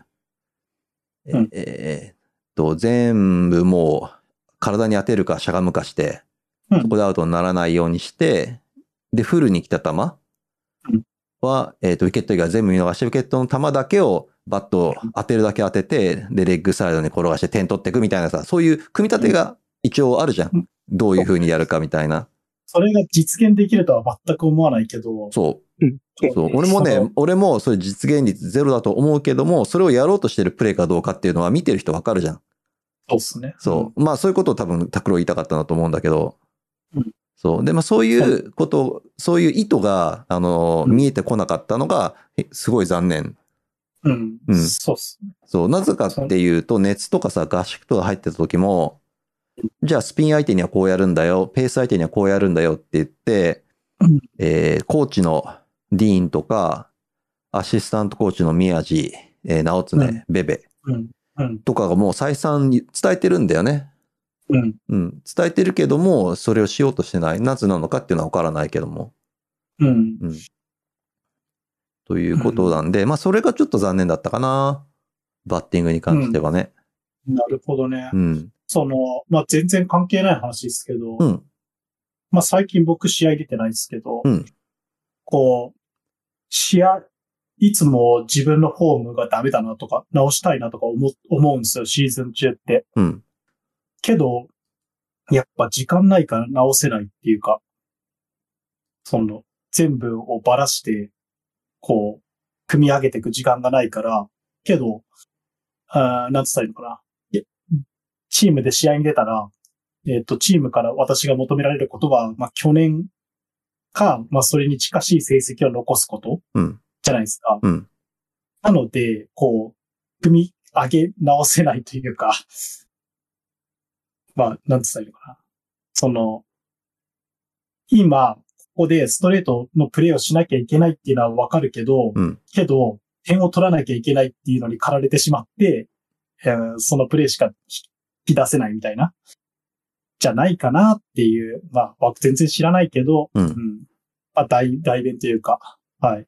えうん。えーっと、全部もう、体に当てるかしゃがむかして、うん。そこでアウトにならないようにして、で、フルに来た球うん。は、えーっと、ウィケット以外全部見逃して、ウィケットの球だけをバットを当てるだけ当てて、で、レッグサイドに転がして点取っていくみたいなさ、そういう組み立てが一応あるじゃうんん。どういう風にやるかみたいな。それが実現できるとは全く思わないけど、そう。そう。俺もそねの、俺もそれ実現率ゼロだと思うけども、それをやろうとしてるプレイかどうかっていうのは見てる人わかるじゃん。そうですね。そう。まあそういうことを多分拓郎言いたかったなと思うんだけど。うんそう。で、まあそういうこと、そういう意図が、あの、うん見えてこなかったのが、えすごい残念。うん。うんそうっすね。そう。なぜかっていうと、熱とかさ、合宿とか入ってた時も、じゃあスピン相手にはこうやるんだよ、ペース相手にはこうやるんだよって言って、うんえーコーチのディーンとか、アシスタントコーチの宮地、えー直常、うんベベうん。うん。とかがもう再三に伝えてるんだよね。うん。うん。伝えてるけども、それをしようとしてない。なぜなのかっていうのはわからないけども。うん。ということなんで、まあそれがちょっと残念だったかな。バッティングに関してはね。なるほどね。うん。その、まあ、全然関係ない話ですけど、うん。まあ、最近僕試合出てないですけど、うんこう、試合、いつも自分のフォームがダメだなとか、直したいなとか思う思うんですよ、シーズン中って。うん。けど、やっぱ時間ないから直せないっていうか、その、全部をばらして、こう、組み上げていく時間がないから、けど、あーなんつったらいいのかな。チームで試合に出たら、えっ、と、チームから私が求められることは、まあ、去年か、まあそれに近しい成績を残すことうん。じゃないですか。うん。なので、こう、組み上げ直せないというか、まあ、なんつったらいいのかな。その、今、ここでストレートのプレーをしなきゃいけないっていうのはわかるけど、うん。けど、点を取らなきゃいけないっていうのに駆られてしまって、えーそのプレーしか引き出せないみたいな、じゃないかなっていう、まあ、僕全然知らないけど、うんうん。まあ、代、代弁というか、はい。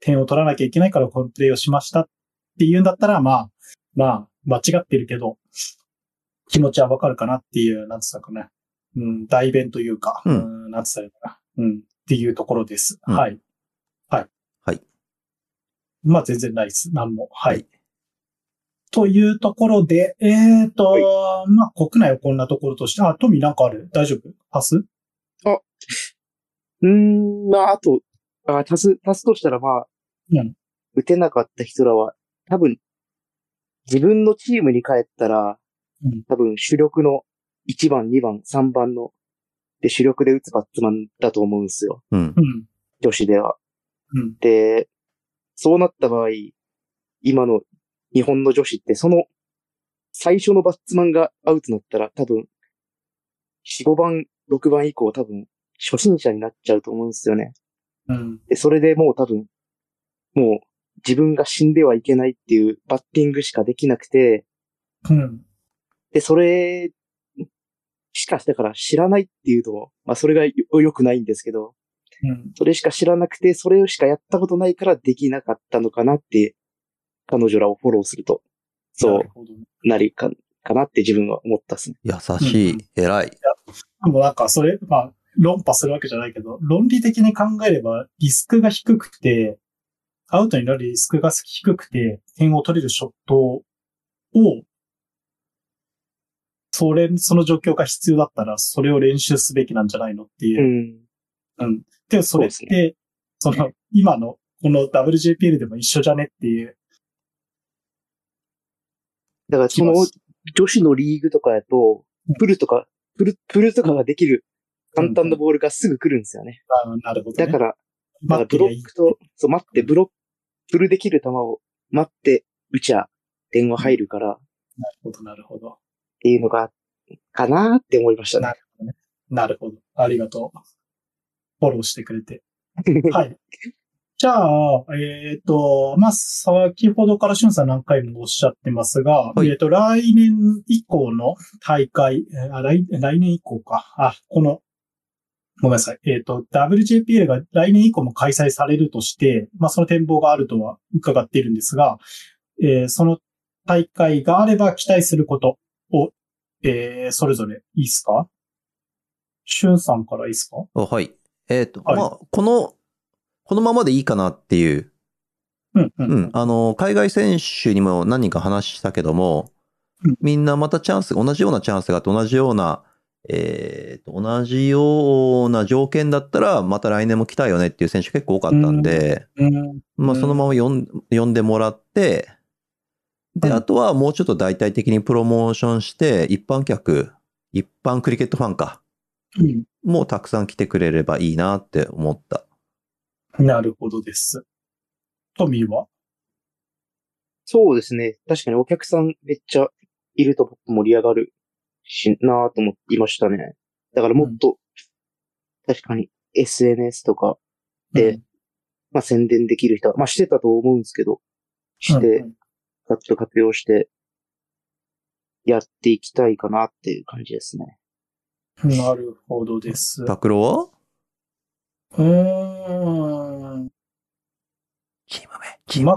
点を取らなきゃいけないからこのプレーをしましたっていうんだったら、まあ、まあ、間違ってるけど、気持ちはわかるかなっていう、なんつったかね。うん、代弁というか、うんん、なんつったらいいのかな。うん、っていうところです。うんはい。はい。はい。まあ、全然ないです。なんも。はい。はいというところで、えっ、と、はまあ、国内はこんなところとして、あ、トミーなんかある？大丈夫？パス？うーん、まあ、あと、あ足す、足すとしたら、まあ、うん打てなかった人らは、多分、自分のチームに帰ったら、うん多分主力の1番、2番、3番の、で主力で打つバッツマンだと思うんですよ。うん。うん。女子では。うん。で、そうなった場合、今の日本の女子って、その、最初のバッツマンがアウトになったら、多分、4、5番、6番以降多分、初心者になっちゃうと思うんですよね。うん。で、それでもう多分、もう自分が死んではいけないっていうバッティングしかできなくて、うん。で、それしかだから知らないっていうと、まあそれがよ良くないんですけど、うん。それしか知らなくて、それしかやったことないからできなかったのかなって、彼女らをフォローすると、そうなるほどねなりか、かなって自分は思ったっすね。優しい、偉い。でもなんか、それ、まあ、論破するわけじゃないけど、論理的に考えれば、リスクが低くて、アウトになるリスクが低くて、点を取れるショットを、それ、その状況が必要だったら、それを練習すべきなんじゃないのっていうう。ん。うん。で、それって、その、今の、この WJPL でも一緒じゃねっていう。だからその女子のリーグとかやとうん、プルとか、プル、プルとかができる簡単なボールがすぐ来るんですよね。あなるほど、ね。だから、だからブロックと、そう、待って、ブロック、プルできる球を待って、打ちゃ、点は入るから、っなるほど、なるほど。ていうのが、かなーって思いましたねな。るほどね。なるほど。ありがとう。フォローしてくれて。はい。じゃあ、えっ、と、まあ、先ほどからしゅんさん何回もおっしゃってますが、はいえっ、と、来年以降の大会、えーあ来、来年以降か。あ、この、ごめんなさい。えっ、と、WJPL が来年以降も開催されるとして、まあ、その展望があるとは伺っているんですが、えーその大会があれば期待することを、えーそれぞれいいですか？しゅんさんからいいですか？あはい。えっ、と、はいまあ、この、このままでいいかなっていう、うん、うん、うん、あの、海外選手にも何人か話したけどもうん、みんなまたチャンス、同じようなチャンスがあって、同じような、えっ、と、同じような条件だったら、また来年も来たいよねっていう選手結構多かったんで、うん。まあ、そのまま呼ん呼んでもらって、で、うん。あとはもうちょっと大々的にプロモーションして、一般客、一般クリケットファンか、うん。もうたくさん来てくれればいいなって思った。なるほどです。トミーは？そうですね。確かにお客さんめっちゃいると盛り上がるしなーと思いましたね。だからもっと、確かに SNS とかで、まあ宣伝できる人は、まあしてたと思うんですけど、して、うんガッと活用して、やっていきたいかなっていう感じですね。うんなるほどです。拓郎はうーん。チーム名、チーム名？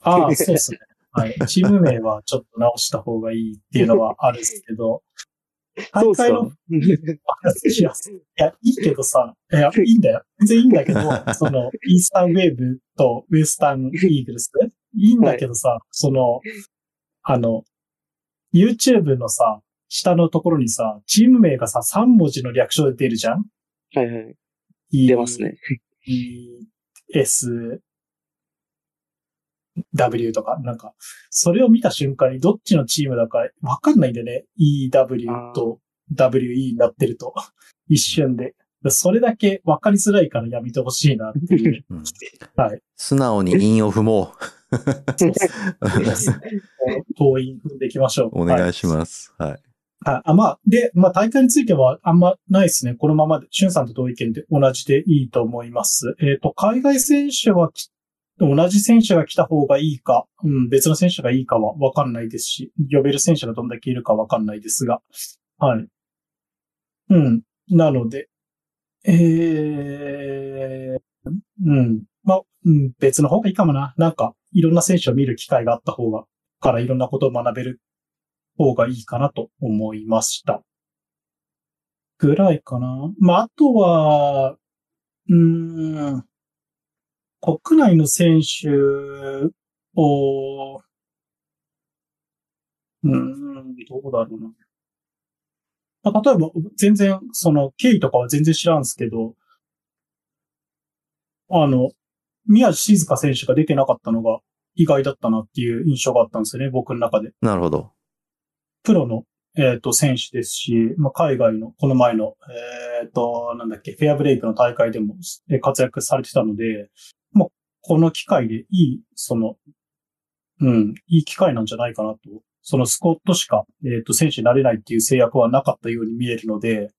ああ、そうですね。はい。チーム名はちょっと直した方がいいっていうのはあるんですけど、大会の、いや、いや、いいけどさ、いや、いいんだよ。全然いいんだけど、その、イースタンウェーブとウエスタンイーグルス？いいんだけどさ、その、あの、YouTube のさ、下のところにさ、チーム名がさ、3文字の略称で出るじゃん？はいはい。出ますね。E、S、W とか、なんか、それを見た瞬間にどっちのチームだかわかんないんだよね。E、W と WE になってると。一瞬で。それだけ分かりづらいからやめてほしいなっていう。うん。はい。素直に韻を踏も 遠い。踏んでい。きましょう。う。お願い。します。はい。はい。あ、まあ、で、まあ大会についてはあんまないですね。このままで、しゅんさんと同意見で同じでいいと思います。えっ、と、海外選手は同じ選手が来た方がいいか、うん、別の選手がいいかはわかんないですし、呼べる選手がどんだけいるかわかんないですが、はい。うん。なので、えー、うん。まあ、うん、別の方がいいかもな。なんか、いろんな選手を見る機会があった方が、からいろんなことを学べる方がいいかなと思いました。ぐらいかな。まあ、あとは、うん、国内の選手を、うん、どうだろうな。まあ、例えば、全然、その、経緯とかは全然知らんすけど、あの、宮地静香選手が出てなかったのが意外だったなっていう印象があったんですよね、僕の中で。なるほど。プロの、えっ、と、選手ですし、まあ、海外の、この前の、えっ、と、なんだっけ、フェアブレイクの大会でも活躍されてたので、まあ、この機会でいい、その、うん、いい機会なんじゃないかなと。そのスコットしか、えっ、と、選手になれないっていう制約はなかったように見えるので、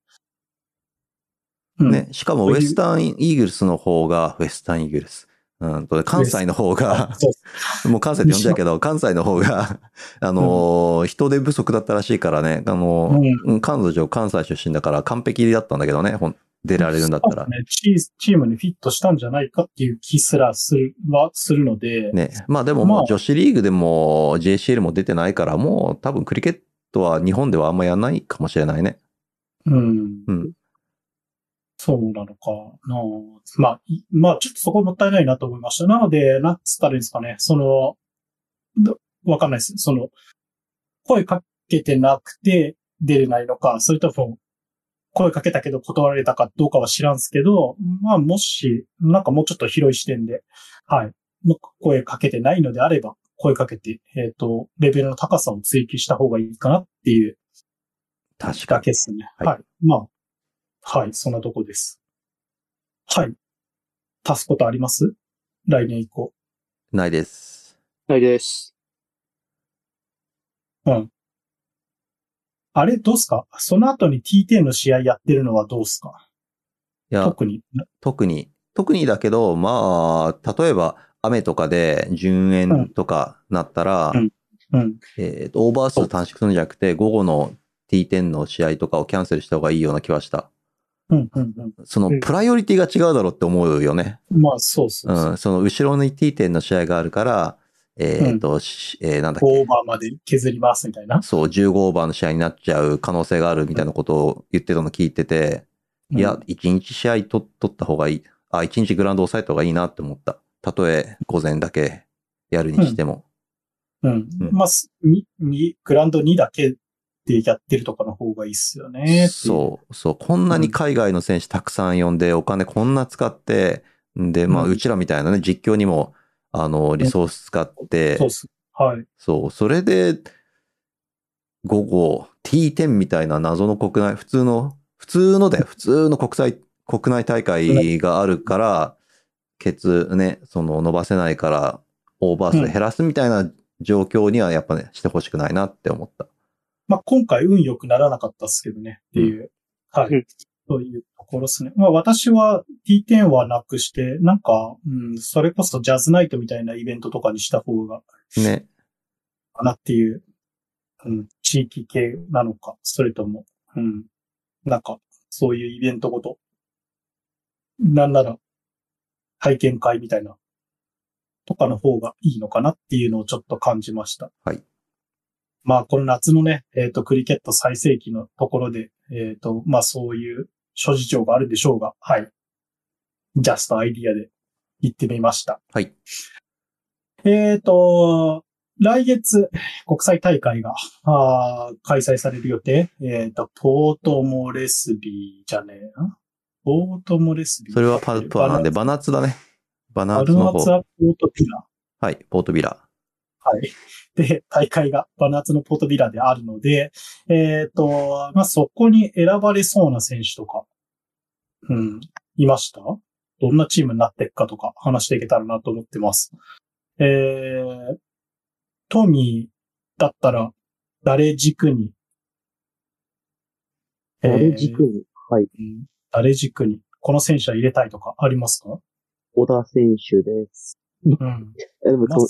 ね、しかもウェスタンイーグルスの方が、ウェスタンイーグルス。うんと、関西の方が もう関西って呼んじゃうけど、関西の方が、あのー人手不足だったらしいからね、あのーうん。関東上関西出身だから完璧だったんだけどね、出られるんだったら。ね、チーチームにフィットしたんじゃないかっていう気すらする、はするので、ね。まあでももう女子リーグでも JCL も出てないから、もう多分クリケットは日本ではあんまやんないかもしれないね。うん。うんそうなのかなまあ、いまあ、ちょっとそこもったいないなと思いました。なので、なんつったらいいんですかね。その、どわかんないです。その、声かけてなくて出れないのか、それとも、声かけたけど断られたかどうかは知らんすけど、まあ、もし、なんかもうちょっと広い視点で、はい。声かけてないのであれば、声かけて、えっ、と、レベルの高さを追求した方がいいかなっていう確かですね。はいはい。まあ、はい、そんなとこです。はい。足すことあります？来年以降。に。ないです。ないです。うん。あれ、どうすか？その後に T10 の試合やってるのはどうすか？いや、特に。特に、特にだけど、まあ、例えば雨とかで順延とかなったら、うんうん。えっ、と、オーバー数短縮するんじゃなくて、午後の T10 の試合とかをキャンセルした方がいいような気はした。うん、うん、そのうんプライオリティが違うだろうって思うよね。うん。まあ、そうそうそう。うん。その後ろに T10 の試合があるから、えっ、と、しえーなんだっオーけ。バーまで削りますみたいな。そう、15オーバーの試合になっちゃう可能性があるみたいなことを言ってたの聞いてて、いや、1日試合と取った方がいい。あ、1日グラウンド抑えた方がいいなって思った。たとえ午前だけやるにしても。うん。うんまあ、に、グラウンド2だけでやってるとかの方がいいっすよね。そう、そう。こんなに海外の選手たくさん呼んで、お金こんな使って、で、まあ、うちらみたいなね、実況にも、あの、リソース使って、そうっす。はい。そう、それで、午後、T10 みたいな謎の国内、普通の、普通ので、普通の国際、国内大会があるから、ケツね、その伸ばせないから、オーバー数減らすみたいな状況にはやっぱね、してほしくないなって思った。まあ、今回運良くならなかったっすけどね、っていう。はい。うんそういうところですね。まあ、私は T10 はなくして、なんか、うん、それこそジャズナイトみたいなイベントとかにした方が、ね。かなっていう、うん、地域系なのか、それとも、うん、なんか、そういうイベントごと、なんなら、体験会みたいな、とかの方がいいのかなっていうのをちょっと感じました。はい。まあ、この夏のね、えっ、と、クリケット最盛期のところで、えっ、と、まあ、そういう諸事情があるでしょうが、はい。ジャストアイディアで行ってみました。はい。えっ、と、来月、国際大会が、あー開催される予定。えっ、と、ポートモレスビーじゃねえな？ポートモレスビー。それはパプアなんで、バナッツだね。バナツの方。ナツはポートビラ。はい、ポートビラ。はい。で、大会がバナッツのポートビラであるので、えっ、と、まあ、そこに選ばれそうな選手とか、うん、いました？どんなチームになっていくかとか話していけたらなと思ってます。えー、トミーだったら誰軸に、えーあれ軸に、はい。うん誰軸に、この選手は入れたいとかありますか？小田選手です。うん。えでもそう、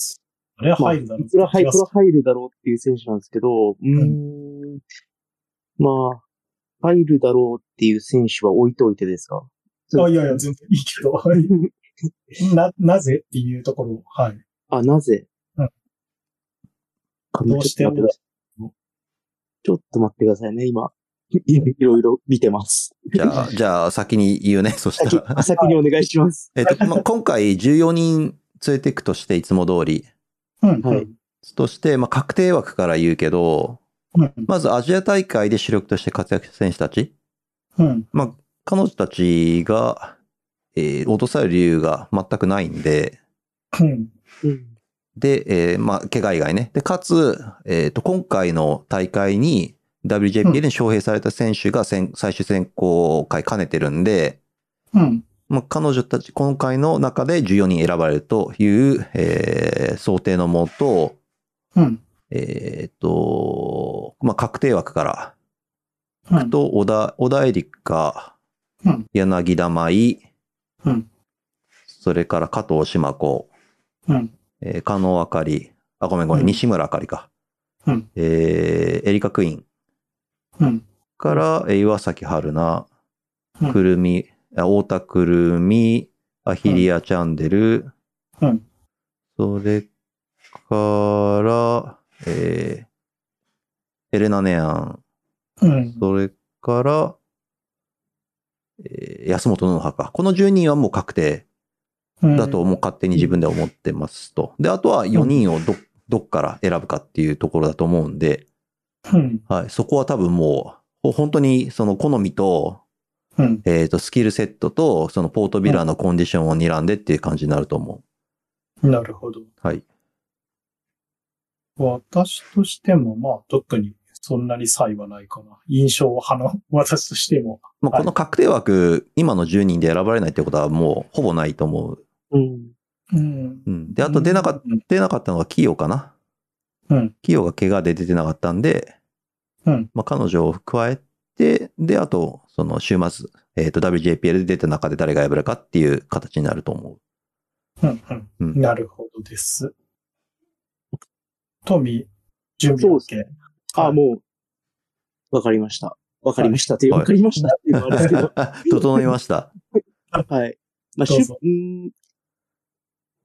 それは入るだろう。それは入入るだろうっていう選手なんですけど、うーん、まあ、入るだろうっていう選手は置いといてですか？るあ、いやいや、全然いいけど。な、なぜっていうところ、はい。あ、なぜ？うんあどうしてもちょっと待ってくださいちょっと待ってくださいね、今。いいろいろ見てます。じゃあ、じゃあ先に言うね、そした先ら。先にお願いします。えっと、まあ、今回14人連れていくとして、いつも通り。うん。はいとして、まあ、確定枠から言うけど、うん。まずアジア大会で主力として活躍した選手たち。うん。まあ、彼女たちが、えー落とされる理由が全くないんで、うん。うん。で、えーまあ、怪我以外ね。で、かつ、えっ、と、今回の大会に WJPL に招聘された選手が先最終選考会兼ねてるんで、うん。まあ、彼女たち、今回の中で14人選ばれるという、えー想定のもと、うん。えっ、と、まあ、確定枠から、うん。と、小田、小田エリカ、うん柳田舞、うん。それから加藤島子、うん。えー、加納あかり、あ、ごめんごめん、うん西村あかりか。うんえーエリカクイーンうん。から、えー岩崎春菜、うんくるみ、あ太田くるみ、アヒリアチャンデル、うん。それから、えーエレナネアン、うん。それから、えー安本の葉か。この10人はもう確定うん。だともう勝手に自分で思ってますと。で、あとは4人をど、どっから選ぶかっていうところだと思うんで、うん。はい、そこは多分もう、ほ本当にその好みと、うん。えっ、と、スキルセットと、そのポートビラのコンディションを睨んでっていう感じになると思なるほど。う。はい。私としても、まあ、特にそんなに差異はないかな。印象派の 私としても。まあ、はいこの確定枠、今の10人で選ばれないってことはもうほぼないと思う。うん。うん。うん。で、あと出なかっうん出なかったのがキヨかな。うん。キヨが怪我で出てなかったんで、うん。まあ、彼女を加えて、で、あと、その週末、えっ、と、WJPL で出た中で誰が選ばれるかっていう形になると思うん。う。う。うんん。なるほどです。トミー、準備 OK? そうですあ、もう、わかりました。わかりましたっていう、はいわかりましたっていうのはあれですけど。整いました。はい。まあ、しゅどうん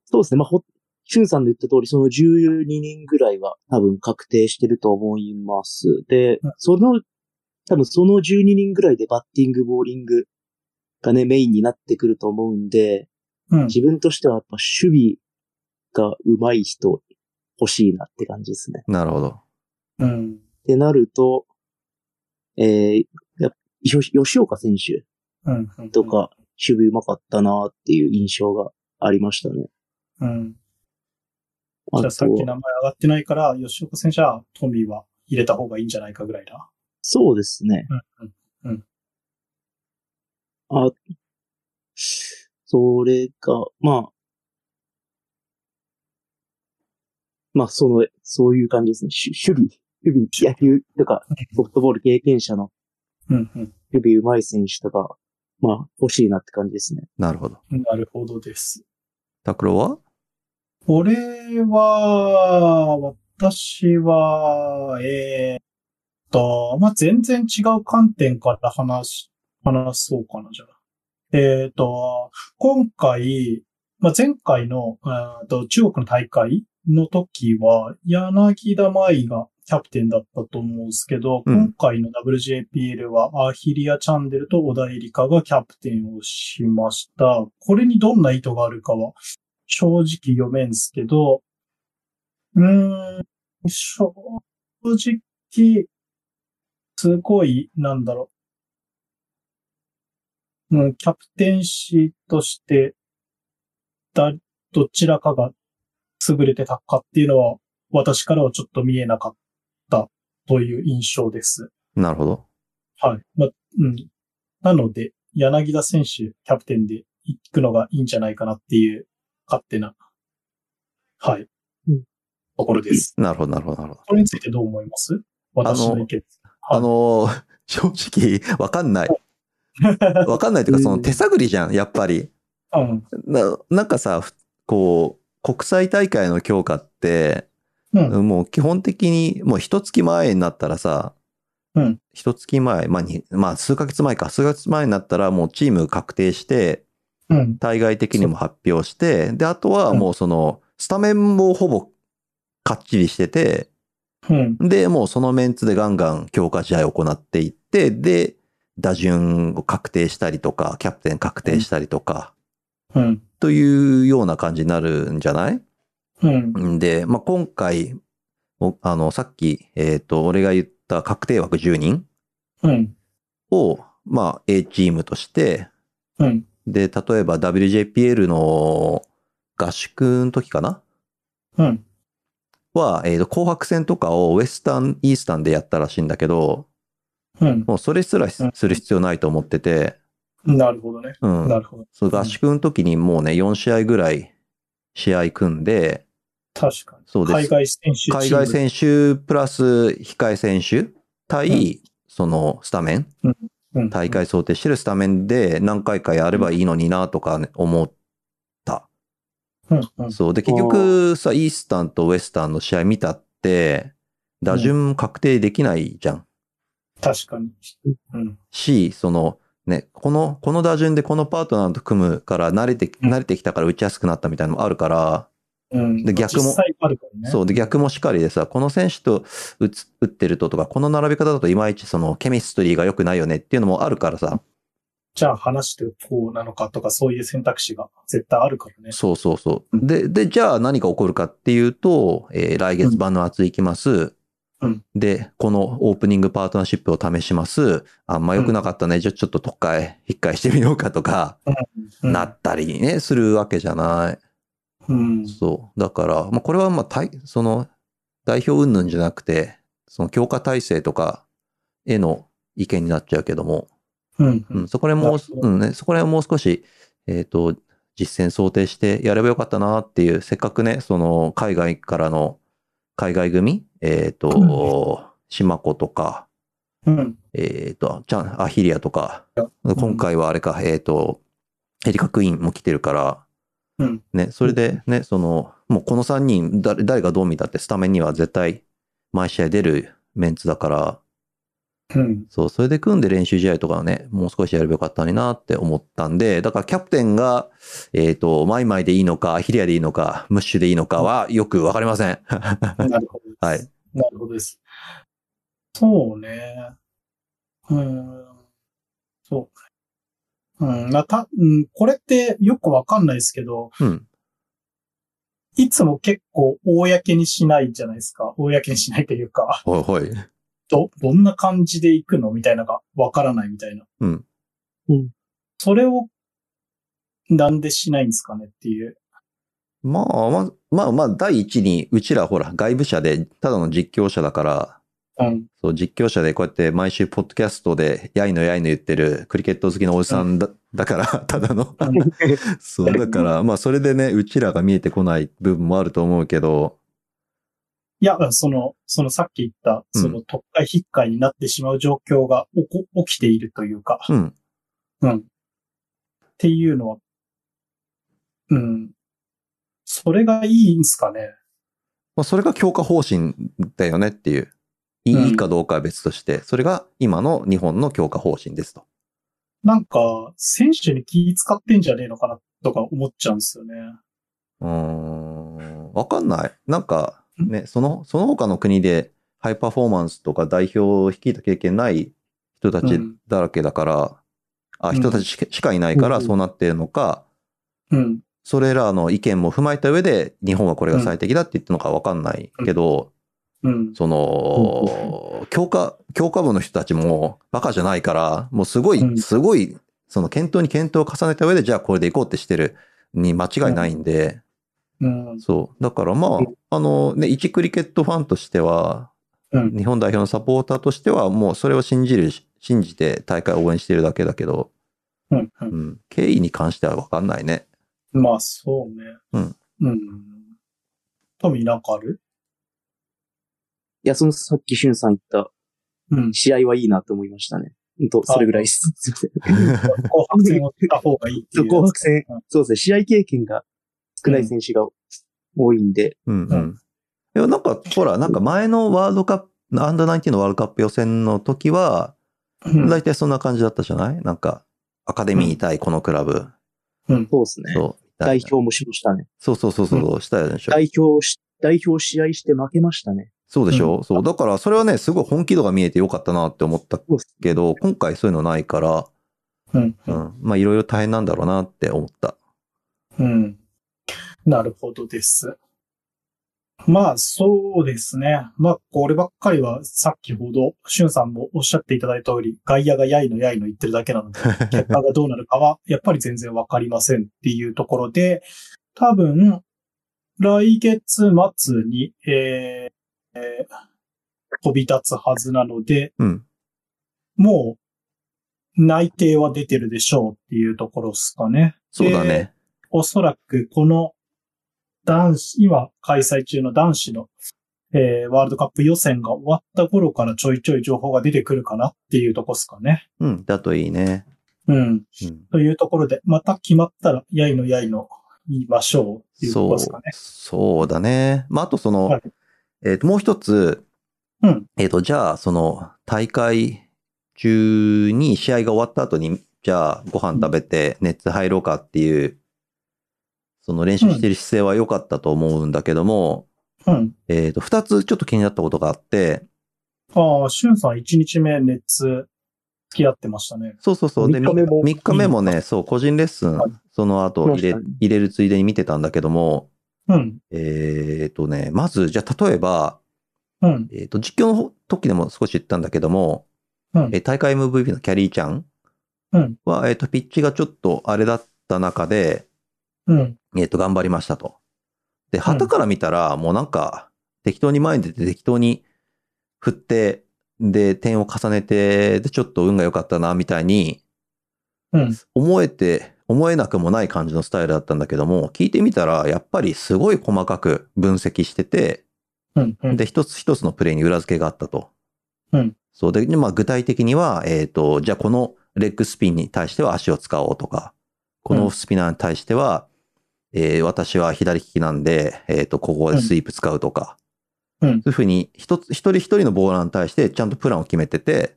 そうですね。まあ、ほ、しゅんさんの言った通り、その12人ぐらいは多分確定してると思います。でうん、その、多分その12人ぐらいでバッティング、ボーリングがね、メインになってくると思うんで、うん。自分としてはやっぱ守備が上手い人欲しいなって感じですね。なるほど。うん。ってなると、えー、や吉岡選手と。か、守備上手かったなっていう印象がありましたね。うん。あじゃあさっき名と、前上がってないから、吉岡選手はトミーは入れた方がいいんじゃないかぐらいだ。そうですね。うん。うん。あ、それが、まあ、まあ、その、そういう感じですね。し守備、守備、野球とか、ソフトボール経験者のうん。うん。守備上手い選手とか、まあ、欲しいなって感じですね。なるほど。なるほどです。拓郎は？俺は、私は、えと、まあ、全然違う観点から話、話そうかな、じゃあ。えーっと、今回、まあ、前回の、えーっと中国の大会の時は、柳田舞がキャプテンだったと思うんですけど、うん今回の WJPL はアヒリア・チャンデルと小田エリカがキャプテンをしました。これにどんな意図があるかは正直読めんすけど、うーん、正直、すごい、なんだろう。うん、キャプテンシーとして、だ、どちらかが優れてたかっていうのは、私からはちょっと見えなかったという印象です。なるほど。はい。ま、うん。なので、柳田選手、キャプテンで行くのがいいんじゃないかなっていう、勝手な、はい、うんところです。なるほど、なるほど、なるほど。これについてどう思います？私の意見です。はいあの、正直、わかんない。わかんないというか、その手探りじゃん、やっぱり。うん。ななんかさ、ふこう、国際大会の強化って、うん。もう基本的に、もう一月前になったらさ、うん一月前、まあに、まあ数ヶ月前か、数ヶ月前になったらもうチーム確定して、うん。対外的にも発表して、で、あとはもうその、スタメンもほぼかっちりしてて、うん。で、もうそのメンツでガンガン強化試合を行っていって、で、打順を確定したりとか、キャプテン確定したりとか、うん。というような感じになるんじゃない？うん。んで、まあ、今回、おあの、さっき、えっ、と、俺が言った確定枠10人うん。を、まあ、A チームとして、うん。で、例えば WJPL の合宿の時かな？うん。は、えっ、と、紅白戦とかをウエスタン、イースタンでやったらしいんだけど、うん。もうそれすらする必要ないと思ってて、なるほどね。うん。なるほど。そう、合宿の時にもうね、4試合ぐらい試合組んで、確かに。そうです海外選手。海外選手プラス控え選手対、そのスタメン、うん大会想定してるスタメンで何回かやればいいのになとかね思った。うん。うん。そう。で、結局さ、イースタンとウエスタンの試合見たって、打順確定できないじゃん。確かに。うん。し、その、ね、この、この打順でこのパートナーと組むから慣れて、うん慣れてきたから打ちやすくなったみたいなのもあるから、うん。で逆もね。そう。で、逆もしかりでさ、この選手と打つ打ってるととか、この並び方だといまいちそのケミストリーが良くないよねっていうのもあるからさ。じゃあ話してこうなのかとか、そういう選択肢が絶対あるからね。そうそうそう。で、で、じゃあ何が起こるかっていうと、えー来月バヌアツ行きます。うんで、このオープニングパートナーシップを試します。あんま良くなかったね。じゃあちょっと特会、引っかえしてみようかとか、うんなったりね、するわけじゃない。うん。そう。だから、まあ、これはまあ、対その、代表云々じゃなくて、その強化体制とかへの意見になっちゃうけども、うん。うん、そこら辺もうんね、そこら辺もう少し、えっ、と、実践想定してやればよかったなっていう、せっかくね、その、海外からの、海外組、えっ、と、島子とか、うん。えっ、と、ちゃん、アヒリアとか、ん今回はあれか、えっ、と、エリカクイーンも来てるから、うん。ね、それでね、その、もうこの3人、誰誰がどう見たってスタメンには絶対、毎試合出るメンツだから、うん。そう、それで組んで練習試合とかをね、もう少しやればよかったのになって思ったんで、だからキャプテンが、えっ、と、マイマイでいいのか、アヒリアでいいのか、ムッシュでいいのかはよくわかりません。なるほど。はい。なるほどです。そうね。うん。そう。うん。なた、うん、これってよくわかんないですけど、うん。いつも結構公にしないじゃないですか。公にしないというか、ほいほい。ど、どんな感じで行くのみたいなのがわからないみたいな。うん。うん。それを、なんでしないんですかねっていう。まあ、まあ、まあ、まあ、第一に、うちらほら、外部者で、ただの実況者だから、うん。そう、実況者でこうやって毎週ポッドキャストで、やいのやいの言ってるクリケット好きのおじさんだ、だから、ただの。そう、だから、まあ、それでね、うちらが見えてこない部分もあると思うけど、いや、その、そのさっき言った、うんその特会引っかいになってしまう状況が起こ起きているというか、うん。うん。っていうのは、うん。それがいいんすかね。まあ、それが強化方針だよねっていう。いうんいかどうかは別として、それが今の日本の強化方針ですと。なんか、選手に気使ってんじゃねえのかなとか思っちゃうんですよね。うーん。わかんない。なんか、ね、その、その他の国でハイパフォーマンスとか代表を率いた経験ない人たちうんだらけだから、あ、ん人たちしかいないからうんそうなってるのか、うん。それらの意見も踏まえた上で日本はこれが最適だって言ってるのかわかんないけど、うん。その、強化、強化部の人たちもバカじゃないから、もうすごい、うんすごい、その検討に検討を重ねた上で、じゃあこれで行こうってしてるに間違いないんで、うん。そう。だからまあうん、あのね、一クリケットファンとしては、うん。日本代表のサポーターとしては、もうそれを信じる、信じて大会を応援してるだけだけど、うん、う。うんん。経緯に関してはわかんないね。まあ、そうね。うん。うん。トミーなんかある？いや、そのさっきしゅんさん言ったうん。試合はいいなと思いましたね。うんと、それぐらいです。すいません。後半 戦をした方がいいってそ、い。紅白戦うん、そうですね、試合経験が少ない選手が多いんで、うんう。うんいや、なんか、ほら、なんか前のワールドカップ、アンダーナインティのワールドカップ予選の時は、うん。大体そんな感じだったじゃない？なんか、アカデミー対このクラブ。うん。そうですね。そう。代表もしましたね。そうそうそうそう、したよでしょ。代表し、代表試合して負けましたね。そうでしょ、そう。だから、それはね、すごい本気度が見えてよかったなって思ったけど、今回そういうのないから、うん。ううん。ん。まあ、いろいろ大変なんだろうなって思った。うん。なるほどです。まあ、そうですね。まあ、こればっかりは、さっきほど、しゅんさんもおっしゃっていただいた通り、外野がやいのやいの言ってるだけなので、結果がどうなるかは、やっぱり全然わかりませんっていうところで、多分、来月末に、えーえー飛び立つはずなので、うん。もう、内定は出てるでしょうっていうところですかね。そうだでね。おそらくこの男子、今開催中の男子の、えーワールドカップ予選が終わった頃からちょいちょい情報が出てくるかなっていうとこですかね。うん。だといいね。うん。うん。というところで、また決まったら、やいのやいの言いましょうっていうとこそうろですかね。。そうだね。まあ、あとその、はいえっ、と、もう一つ、うん。えっ、と、じゃあ、その、大会中に試合が終わった後に、じゃあ、ご飯食べて熱入ろうかっていう、その練習してる姿勢は良かったと思うんだけども、うん。えっ、と、二つちょっと気になったことがあって、ああ、しゅんさん1日目熱付き合ってましたね。そうそうそう。で、三日目も3日目もね、そう、個人レッスンはい、その後入れ入れるついでに見てたんだけども、うん。えっ、とね、まず、じゃあ、例えば、うん。えっ、と、実況の時でも少し言ったんだけども、うんえー大会 MVP のキャリーちゃんうん。は、えっ、と、ピッチがちょっとあれだった中で、うん。えっ、と、頑張りましたと。で、旗から見たら、もうなんか、適当に前に出て適当に振って、で、点を重ねて、で、ちょっと運が良かったな、みたいに、うん。思えて、思えなくもない感じのスタイルだったんだけども、聞いてみたら、やっぱりすごい細かく分析してて。で、一つ一つのプレーに裏付けがあったと。うん。そうで、まあ具体的には、えっ、と、じゃあこのレッグスピンに対しては足を使おうとか、このオフスピナーに対しては、えー私は左利きなんで、えっ、と、ここでスイープ使うとか、うん。そういうふうに一つ、一人一人のボーラーに対してちゃんとプランを決めてて、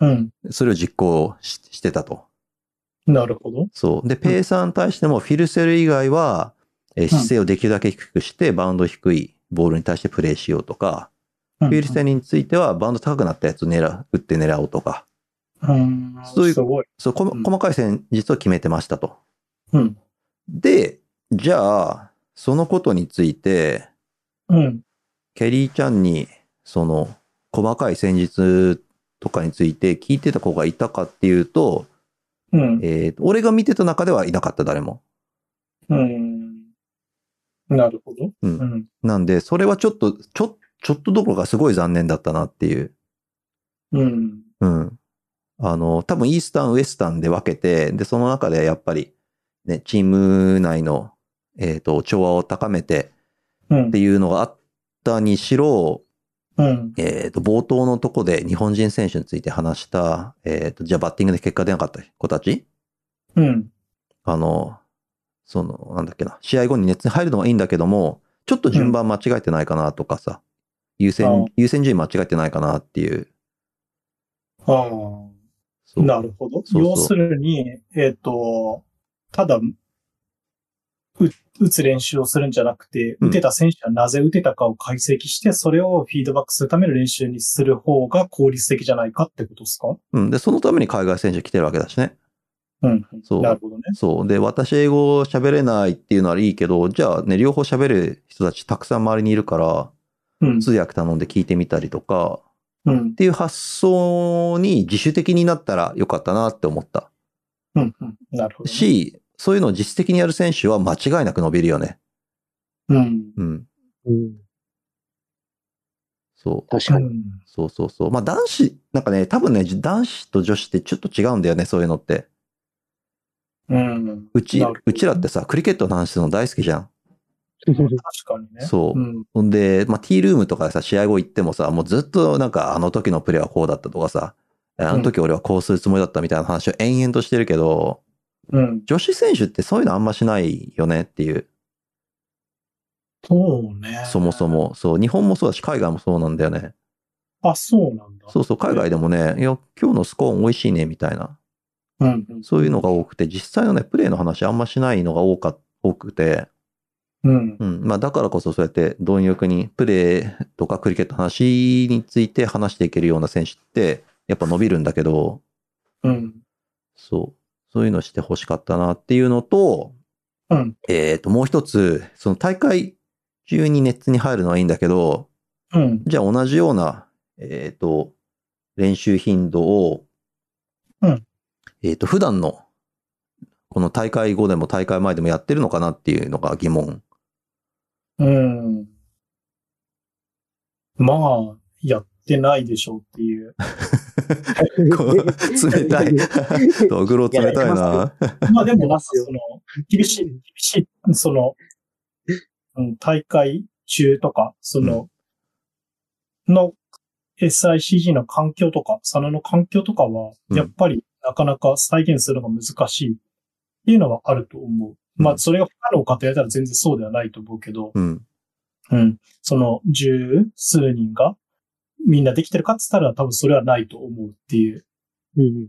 うん。それを実行ししてたと。なるほど。そう。で、ペーサーに対してもフィルセル以外は、えー姿勢をできるだけ低くして、バウンド低いボールに対してプレーしようとか、うんフィルセルについてはバウンド高くなったやつを狙う、打って狙おうとか、うん。そういうすごい。そう、細かい戦術を決めてましたと。うん。で、じゃあ、そのことについて、うん。キャリーちゃんに、その、細かい戦術とかについて聞いてた子がいたかっていうと、うん。えーと俺が見てた中ではいなかった、誰も。うん。なるほど。うんうん。なんで、それはちょっと、ちょ、ちょっとどころかすごい残念だったなっていう。うん。うん。あの、多分イースタン、ウエスタンで分けて、で、その中でやっぱり、ね、チーム内の、えっ、と、調和を高めてうんって。いうのがあったにしろ、うん。えっ、と、冒頭のとこで日本人選手について話した、えっ、と、じゃあバッティングで結果出なかった子たちうん。あの、その、なんだっけな、試合後に熱に入るのはいいんだけども、ちょっと順番間違えてないかなとかさ、優あ先あ、優先順位間違えてないかなっていう。ああ。なるほど。そうそう要するに、えっ、と、ただ、う打つ練習をするんじゃなくて、うん打てた選手はなぜ打てたかを解析して、それをフィードバックするための練習にする方が効率的じゃないかってことですか？うん。で、そのために海外選手来てるわけだしね。うん。そうなるほどね。そう。で、私英語喋れないっていうのはいいけど、じゃあね、両方喋る人たちたくさん周りにいるから、うん。通訳頼んで聞いてみたりとか、うんっ。ていう発想に自主的になったらよかったなって思った。うん。うん。なるほど、ね。し、そういうのを実質的にやる選手は間違いなく伸びるよね。うん。うん。うん。そう。確かに。うん。そうそうそう。まあ男子、なんかね、多分ね、男子と女子ってちょっと違うんだよね、そういうのって。うん。うちうちらってさ、クリケットの話するの大好きじゃん。確かにね。そううん。で、まあ、ティールームとかでさ、試合後行ってもさ、もうずっとなんかあの時のプレーはこうだったとかさ、あの時俺はこうするつもりだったみたいな話を延々としてるけど、うん。女子選手ってそういうのあんましないよねっていう、そうね。そもそ。も。そう、日本もそうだし、海外もそうなんだよね。あ、そうなんだ。そうそう、海外でもね、いや、今日のスコーン美味しいね、みたいな。うん。うん。そういうのが多くて、実際のね、プレーの話あんましないのが多か、多くて、うん。うん。まあ、だからこそそうやって貪欲にプレーとかクリケットの話について話していけるような選手って、やっぱ伸びるんだけど、うん。そう。そういうのして欲しかったなっていうのと、うん。えっ、と、もう一つ、その大会中にネッツに入るのはいいんだけど、うん。じゃあ同じような、えっ、と、練習頻度を、うんえっ、と、普段の、この大会後でも大会前でもやってるのかなっていうのが疑問。うん。まあ、やってないでしょうってい う。冷たい。ドグロ冷たいな。まあでもなその、厳しい、厳しい、その、うん、大会中とか、その、の SICG の環境とか、サナの環境とかは、うんやっぱりなかなか再現するのが難しいっていうのはあると思う。まあ、それが不可能かと言われたら全然そうではないと思うけど、うん。うん。その十数人がみんなできてるかって言ったら多分それはないと思うっていううん。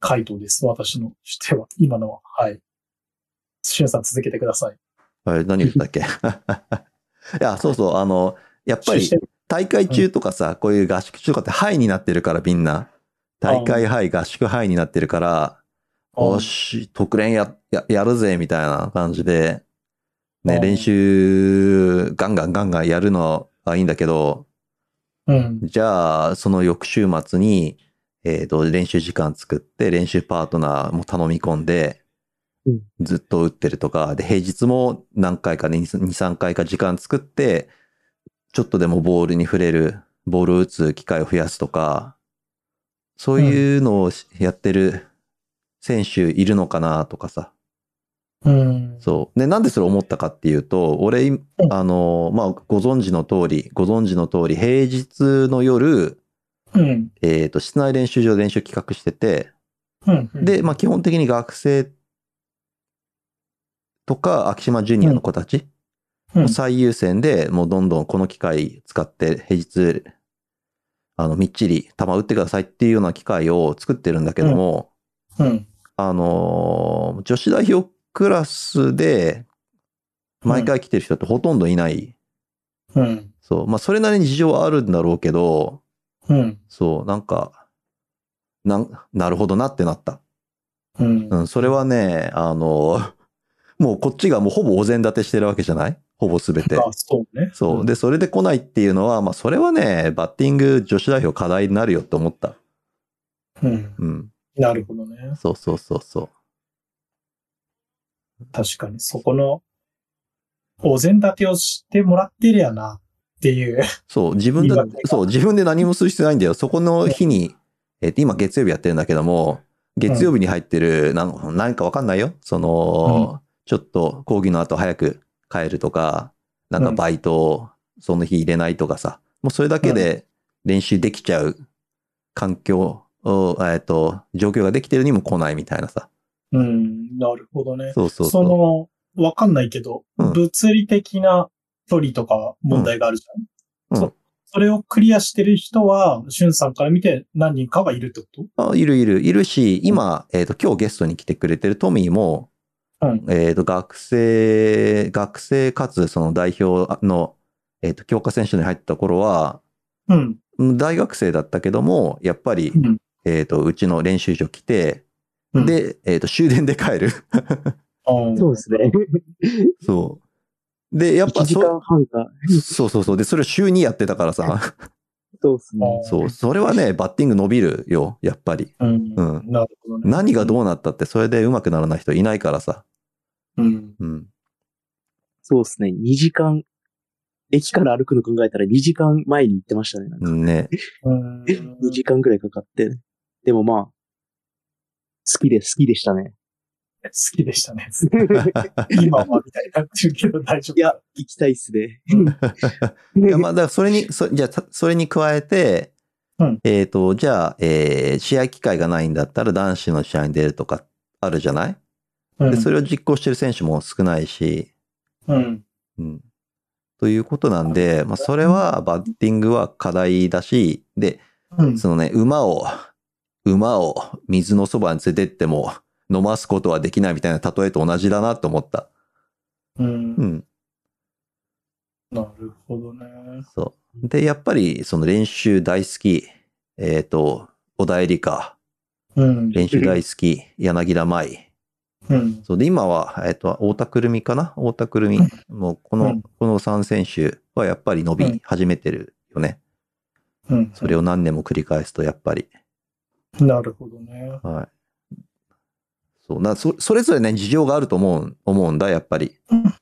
回答です。私のしては。今のは。はい。しゅんさん続けてください。はい、何言ったっけ？いや、そうそう、あの、やっぱり大会中とかさ、こういう合宿中とかってハイになってるからみんな。大会ハイ、合宿ハイになってるから、よし、特練や、や、やるぜ、みたいな感じで、ね、うん練習、ガンガンガンガンやるのはいいんだけど、うん。じゃあ、その翌週末に、えっ、と、練習時間作って、練習パートナーも頼み込んでうん、ずっと打ってるとか、で、平日も何回かね、2、3回か時間作って、ちょっとでもボールに触れる、ボールを打つ機会を増やすとか、そういうのをしやってる選手いるのかなとかさ。うん。そう。で、なんでそれ思ったかっていうと、俺、あの、まあ、ご存知の通り、ご存知の通り、平日の夜、うん。えっ、と、室内練習場で練習企画してて、うん。うん、で、まあ、基本的に学生とか、秋島ジュニアの子たち、うん、最優先で、もうどんどんこの機会使って、平日、あの、みっちり球打ってくださいっていうような機会を作ってるんだけども、うん。あのー女子代表クラスで、毎回来てる人ってほとんどいない。うん。そう。まあ、それなりに事情はあるんだろうけど、うん。そう、なんか、なん、なるほどなってなった。うん。うん、それはね、あの、もうこっちがもうほぼお膳立てしてるわけじゃない？ほぼすべて。あ、そうね。そう。で、それで来ないっていうのは、まあ、それはね、バッティング女子代表課題になるよって思った。うん。うん。なるほどね。そうそうそうそう。確かに、そこの、お膳立てをしてもらってりゃな、っていう。そう、自分でそう、自分で何もする必要ないんだよ。そこの日に、えっと、今月曜日やってるんだけども、月曜日に入ってる、なん何かわかんないよ。その、ちょっと講義の後早く帰るとか、なんかバイトをその日入れないとかさ、もうそれだけで練習できちゃう環境を、えっと、状況ができてるにも来ないみたいなさ。うん。なるほどね。そうそうそ。の、わかんないけど、うん物理的な距離とか問題があるじゃん。うんそそれをクリアしてる人は、しゅんさんから見て何人かはいるってこと？あいるいる、いるし、今、えっ、と、今日ゲストに来てくれてるトミーも、うん。えっ、と、学生、学生かつその代表の、えっ、と、強化選手に入った頃は、うん。うん大学生だったけども、やっぱり、うん。えっ、と、うちの練習場来て、うん、で、えっ、と、終電で帰る。うん、そうですね。そう。で、やっ1時ぱそ間半か。そうそうそう。で、それを週2やってたからさ。そうですね。そう。それはね、バッティング伸びるよ、やっぱり。うん。うん。なるほどね。何がどうなったって、それで上手くならない人いないからさ。うん。うん。そうですね。2時間、駅から歩くの考えたら2時間前に行ってましたね。なんかね。うん。2時間くらいかかって。でもまあ、好きで、好きでしたね。きでしたね。今はみたいになってるけど大丈夫。いや、行きたいっすね。いや、まあ、だからそれに、そじゃあ、それに加えて、うんえっ、と、じゃあ、えー試合機会がないんだったら男子の試合に出るとかあるじゃない？うんで、それを実行してる選手も少ないし、うん。うん。ということなんで、まあ、それはバッティングは課題だし、で、うん。そのね、馬を、馬を水のそばに連れてっても飲ますことはできないみたいな例えと同じだなと思った。うんう。ん。なるほどね。そう。で、やっぱりその練習大好き、えっ、と、小田絵里香、うん。練習大好き、柳田舞。うん。そうで、今は、えっ、と、太田くるみかな？太田くるみ。もう、この、うんこの3選手はやっぱり伸び始めてるよね。うん。それを何年も繰り返すと、やっぱり。なるほどね。はい。そう、な、そ、それぞれね、事情があると思う、思うんだ、やっぱり。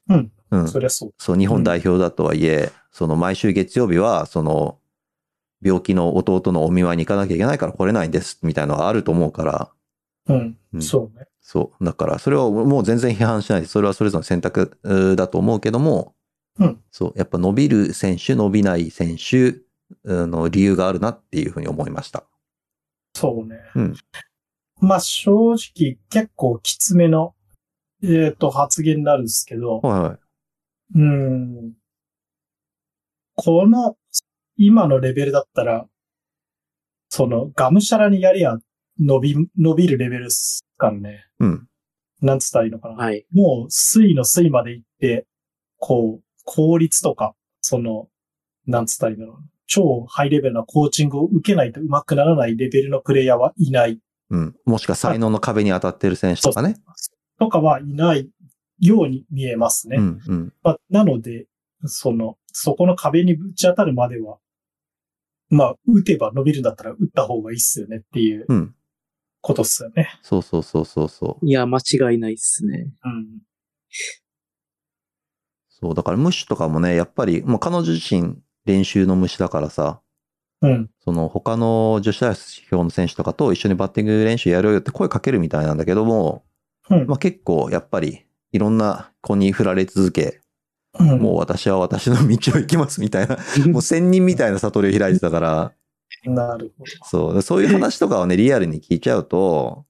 うん。うん。そりゃそう。そう、日本代表だとはいえ、その毎週月曜日は、その、病気の弟のお見舞いに行かなきゃいけないから来れないんです、みたいなのがあると思うから、うん。うんそうね。そう。だから、それをもう全然批判しないで、それはそれぞれの選択だと思うけども、うんそう。やっぱ伸びる選手、伸びない選手うの理由があるなっていうふうに思いました。そうね。うんまあ正直結構きつめの、えっ、と、発言になるんですけど、はいはい。うん。この、今のレベルだったら、その、がむしゃらにやりゃ伸び、伸びるレベルですからね。うん。なんつったらいいのかな。はい。もう、水の水まで行って、こう、効率とか、その、なんつったらいいんだろう。超ハイレベルなコーチングを受けないと上手くならないレベルのプレイヤーはいない。うん。もしくは才能の壁に当たってる選手とかね。とかはいないように見えますね。うん。うん。まあ、なので、その、そこの壁にぶち当たるまでは、まあ、打てば伸びるんだったら打った方がいいっすよねっていううん。ことっすよね。そうそうそうそうそう。いや、間違いないっすね。うん。そう。だから虫とかもね、やっぱり、もう彼女自身練習の虫だからさ、うん。その他の女子代表の選手とかと一緒にバッティング練習やろうよって声かけるみたいなんだけども、うん。まあ結構やっぱりいろんな子に振られ続け、うんもう私は私の道を行きますみたいな、もう仙人みたいな悟りを開いてたから、なるほそう、そういう話とかをね、リアルに聞いちゃうと、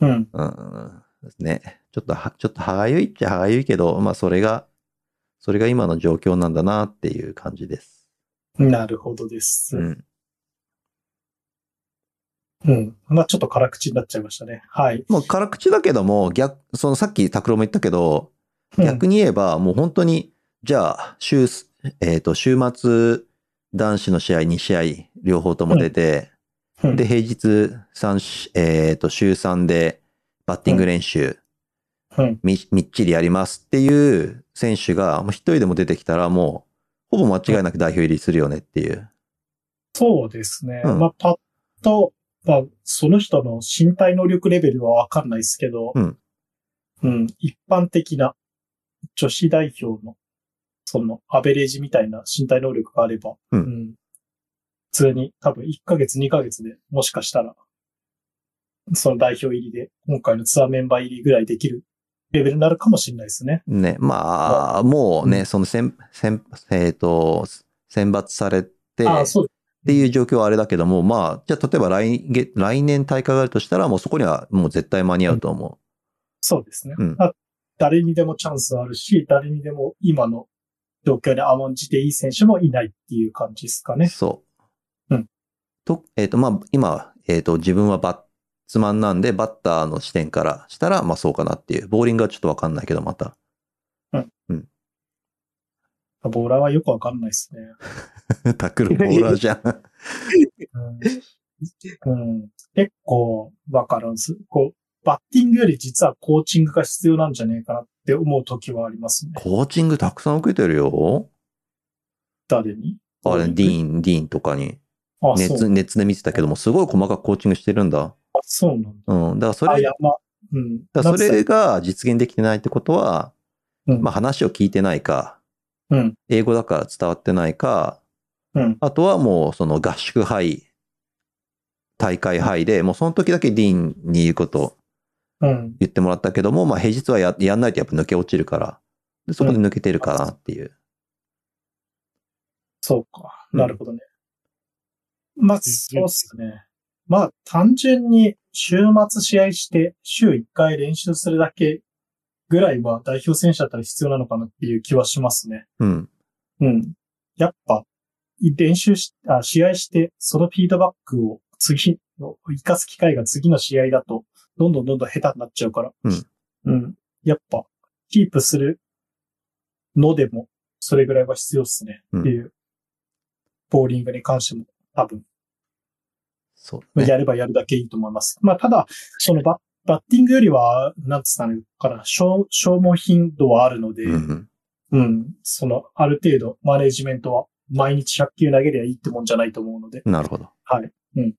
ど。うん。うん、ね、ちょっとは、ちょっと歯がゆいっちゃ歯がゆいけど、まあそれが、それが今の状況なんだなっていう感じです。なるほどです。うん。うん。まあ、ちょっと辛口になっちゃいましたね。はい。もう辛口だけども、逆、そのさっき拓郎も言ったけど、逆に言えば、もう本当に、じゃあ、週す、えっ、と、週末、男子の試合2試合、両方とも出て、うん、で、平日3し、えっ、と、週3で、バッティング練習、うん。み、みっちりやりますっていう選手が、もう一人でも出てきたら、もう、ほぼ間違いなく代表入りするよねっていう。そうですね。うんまあ、パッと、まあ、その人の身体能力レベルはわかんないですけど、うん。うん。一般的な女子代表の、その、アベレージみたいな身体能力があれば、うん普通に多分1ヶ月2ヶ月でもしかしたら、その代表入りで、今回のツアーメンバー入りぐらいできるレベルになるかもしれないですね。ね、まあ、もうね、うんその選、選、えっ、と、選抜されて、ああ、そうっていう状況はあれだけども、まあ、じゃあ例えば来月、来年大会があるとしたら、もうそこにはもう絶対間に合うと思そうですね。うんまあ誰にでもチャンスあるし、誰にでも今の状況に甘んじていい選手もいないっていう感じですかう。ね。そう。うん。と、えっ、と、まあ、今、えっ、と、自分はバッツマンなんで、バッターの視点からしたら、まあそうかなっていう。ボーリングはちょっとわかんないけど、また。ボーラーはよくわかんないですね。タックルボーラーじゃん。うん。うん、結構わかるんです。こう、バッティングより実はコーチングが必要なんじゃねえかなって思う時はありますね。コーチングたくさん受けてるよ。誰に？あれ、ディーン、ディーンとかに。あ、熱。熱で見てたけども、すごい細かくコーチングしてるんだ。あそうなんだ。うん。だからそあ、れ、まあ、うん。だそれが実現できてないってことは、らうん。まあ話を聞いてないか、うん。英語だから伝わってないか、うん。あとはもうその合宿杯、大会杯で、もうその時だけディーンに言うことうん。言ってもらったけども、まあ平日はややんないとやっぱ抜け落ちるから、でそこで抜けてるかなっていう。そうか。うんなるほどね。まあ、そうっすね。まあ、単純に週末試合して、週1回練習するだけぐらいは代表選手だったら必要なのかなっていう気はしますね。うん。うん。やっぱ、練習し、あ試合して、そのフィードバックを次の、活かす機会が次の試合だと、どんどんどんどん下手になっちゃうから。うん。うん。やっぱ、キープするのでも、それぐらいは必要っすね。うんっていう、ボーリングに関しても、多分、そうね。やればやるだけいいと思います。まあ、ただ、そのババッティングよりは、なんつったのかな、消消耗頻度はあるので、うんうん。うん。その、ある程度、マネジメントは、毎日100球投げりゃいいってもんじゃないと思うので。なるほど。はい。うん。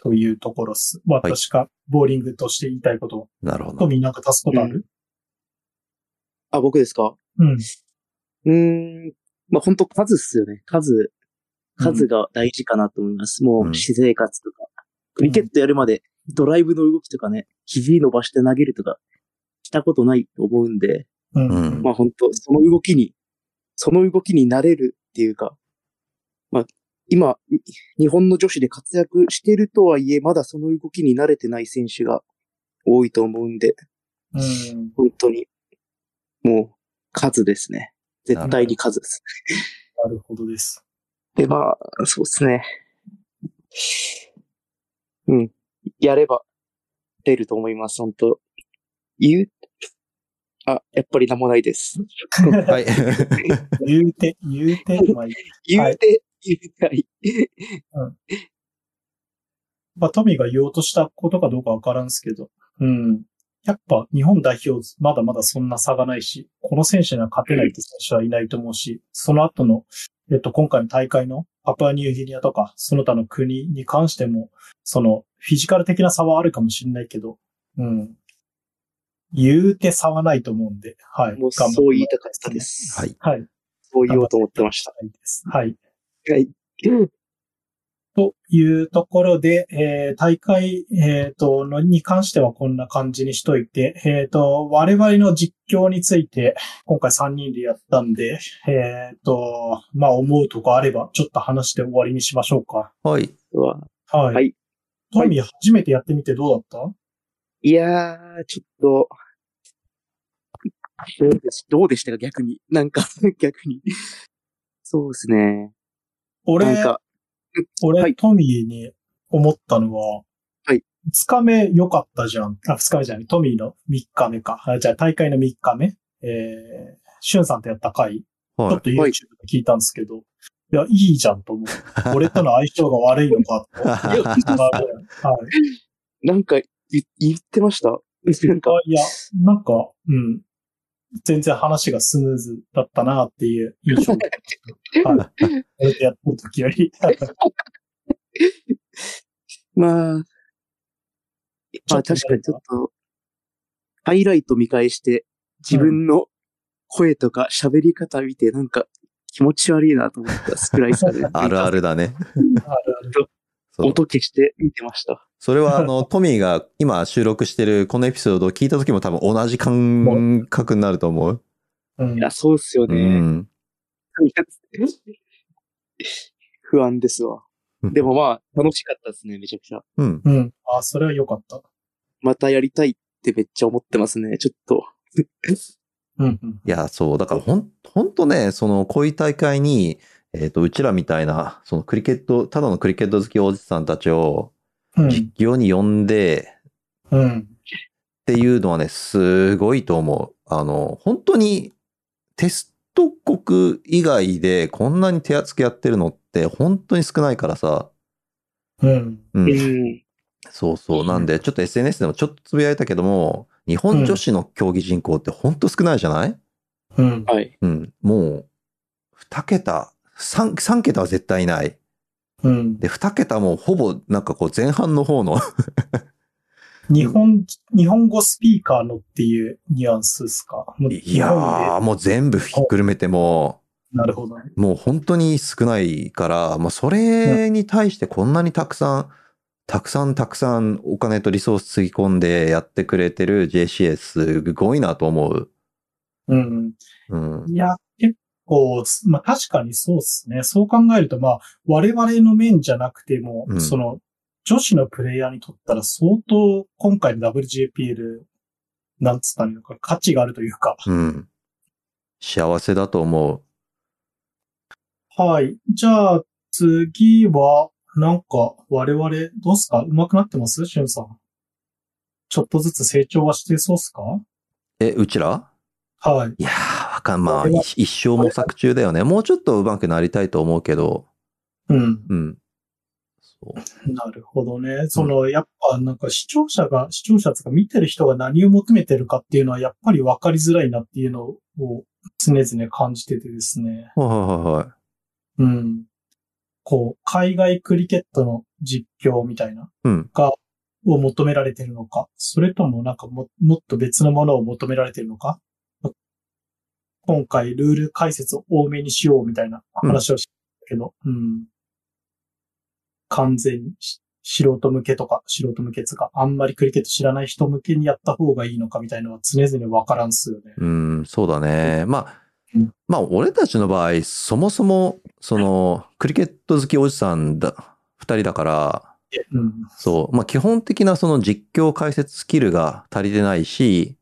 というところっす。私が、ボーリングとして言いたいことは。なるほどト。ミーなんか足すことある？あ、僕ですか？うん。うーん。まあ、本当数っすよね。数、数が大事かなと思います。もうんう、私生活とか。クリケットやるまで、ドライブの動きとかね、肘伸ばして投げるとか、したことないと思うんで、う。ん。まあ本当その動きに、その動きになれるっていうか、まあ、今、日本の女子で活躍してるとはいえ、まだその動きに慣れてない選手が多いと思うんで、うん。本当に、もう、数ですね。絶対に数です。なるほどです。で、まあ、そうですね。うん。やれば、出ると思います、本当言う、あ、やっぱりなんもないです。はい。言うて、言うて、まあいい、言うて、言うたい。まあ、トミーが言おうとしたことかどうかわからんすけど。うん。やっぱ日本代表まだまだそんな差がないし、この選手には勝てないって選手はいないと思うし、その後の、えっと、今回の大会のパプアニューギニアとか、その他の国に関しても、その、フィジカル的な差はあるかもしれないけど、うん。言うて差はないと思うんで、はい。もうそう言いたかったで。す。はい。はい。そう言おうと思ってました。はい。はい。はい。というところで、えー大会、えっ、と、のに関してはこんな感じにしといて、えっ、と、我々の実況について、今回3人でやったんで、えっ、と、まあ思うとこあれば、ちょっと話して終わりにしましょうか。はい。はい。はいトミー、初めてやってみてどうだった？いやー、ちょっと、どうでしどうでしたか？逆に。なんか、逆に。そうですね。俺、なんか、俺、はいトミーに思ったのは、はい。2日目良かったじゃん。あ、2日目じゃない。トミーの3日目か。あじゃあ大会の3日目。えー、シュンさんとやった回、ちょはっと YouTube で聞いたんですけど、いや、いいじゃんと思う。俺との相性が悪いのかと。い。はい。なんか言、言ってました？なんか、あいや、なんか、うん。全然話がスムーズだったなっていう印象が。はい。やった時より。まあ、まあ確かにちょっと、ハイライト見返して、自分の声とか喋り方見て、なんか気持ち悪いなと思ったスクライスで。あるあるだね。あるある音消して見てました。それはあの、トミーが今収録してるこのエピソードを聞いた時も多分同じ感覚になると思う。うんいや、そうっすようね。ん。不安ですわ。でもまあ、楽しかったですね、めちゃくちゃ。うん。うん。あ、それは良かった。またやりたいってめっちゃ思ってますね、ちょっと。うん、うん。いや、そう、だからほん、ほんとね、その、こういう大会に、えっ、と、うちらみたいな、そのクリケット、ただのクリケット好きおじさんたちをうん。実況に呼んで、うん。っていうのはね、すごいと思う。あの、本当にテスト国以外でこんなに手厚くやってるのって本当に少ないからさ。うん。う。うんん。そうそう。なんで、ちょっと SNS でもちょっとつぶやいたけども、日本女子の競技人口って本当少ないじゃない？うん。はい。うん。もう、二桁、三、三桁は絶対いない。うん。で、二桁もほぼなんかこう前半の方の 日本、日本語スピーカーのっていうニュアンスですか？いやー、もう全部ひっくるめても、なるほどね。もう本当に少ないから、まあ、それに対してこんなにたくさんたくさんたくさんお金とリソースつぎ込んでやってくれてる JCS すごいなと思う。うん。うん。いや、結構、まあ確かにそうですね。そう考えると、まあ、我々の面じゃなくても、うんその、女子のプレイヤーにとったら相当今回の WJPL、なんつったらいいのか、価値があるというか。うん。幸せだと思はい。じゃあ、次は、なんか、我々、どうすか？上手くなってます？しゅんさん。ちょっとずつ成長はしてそうっすか？う。え、うちら？はい。いやー、わかん、まあ、一一生模索中だよね。もうちょっと上手くなりたいと思うけど、うん。うん。そう。なるほどね。その、やっぱなんか視聴者が、視聴者とか見てる人が何を求めてるかっていうのはやっぱり分かりづらいなっていうのを常々感じててですね。はいはいはいはい。うん。こう、海外クリケットの実況みたいな、うん。を求められてるのか、それともなんかももっと別のものを求められてるのか。今回ルール解説を多めにしようみたいな話をしたけど、うん。完全にし素人向けとか、素人向けつか、あんまりクリケット知らない人向けにやった方がいいのかみたいなのは常々わからんっすよね。うん、そうだね。まあうん、まあ、俺たちの場合、そもそも、その、クリケット好きおじさんだ、二人だから、うん。そう、まあ、基本的なその実況解説スキルが足りてないし、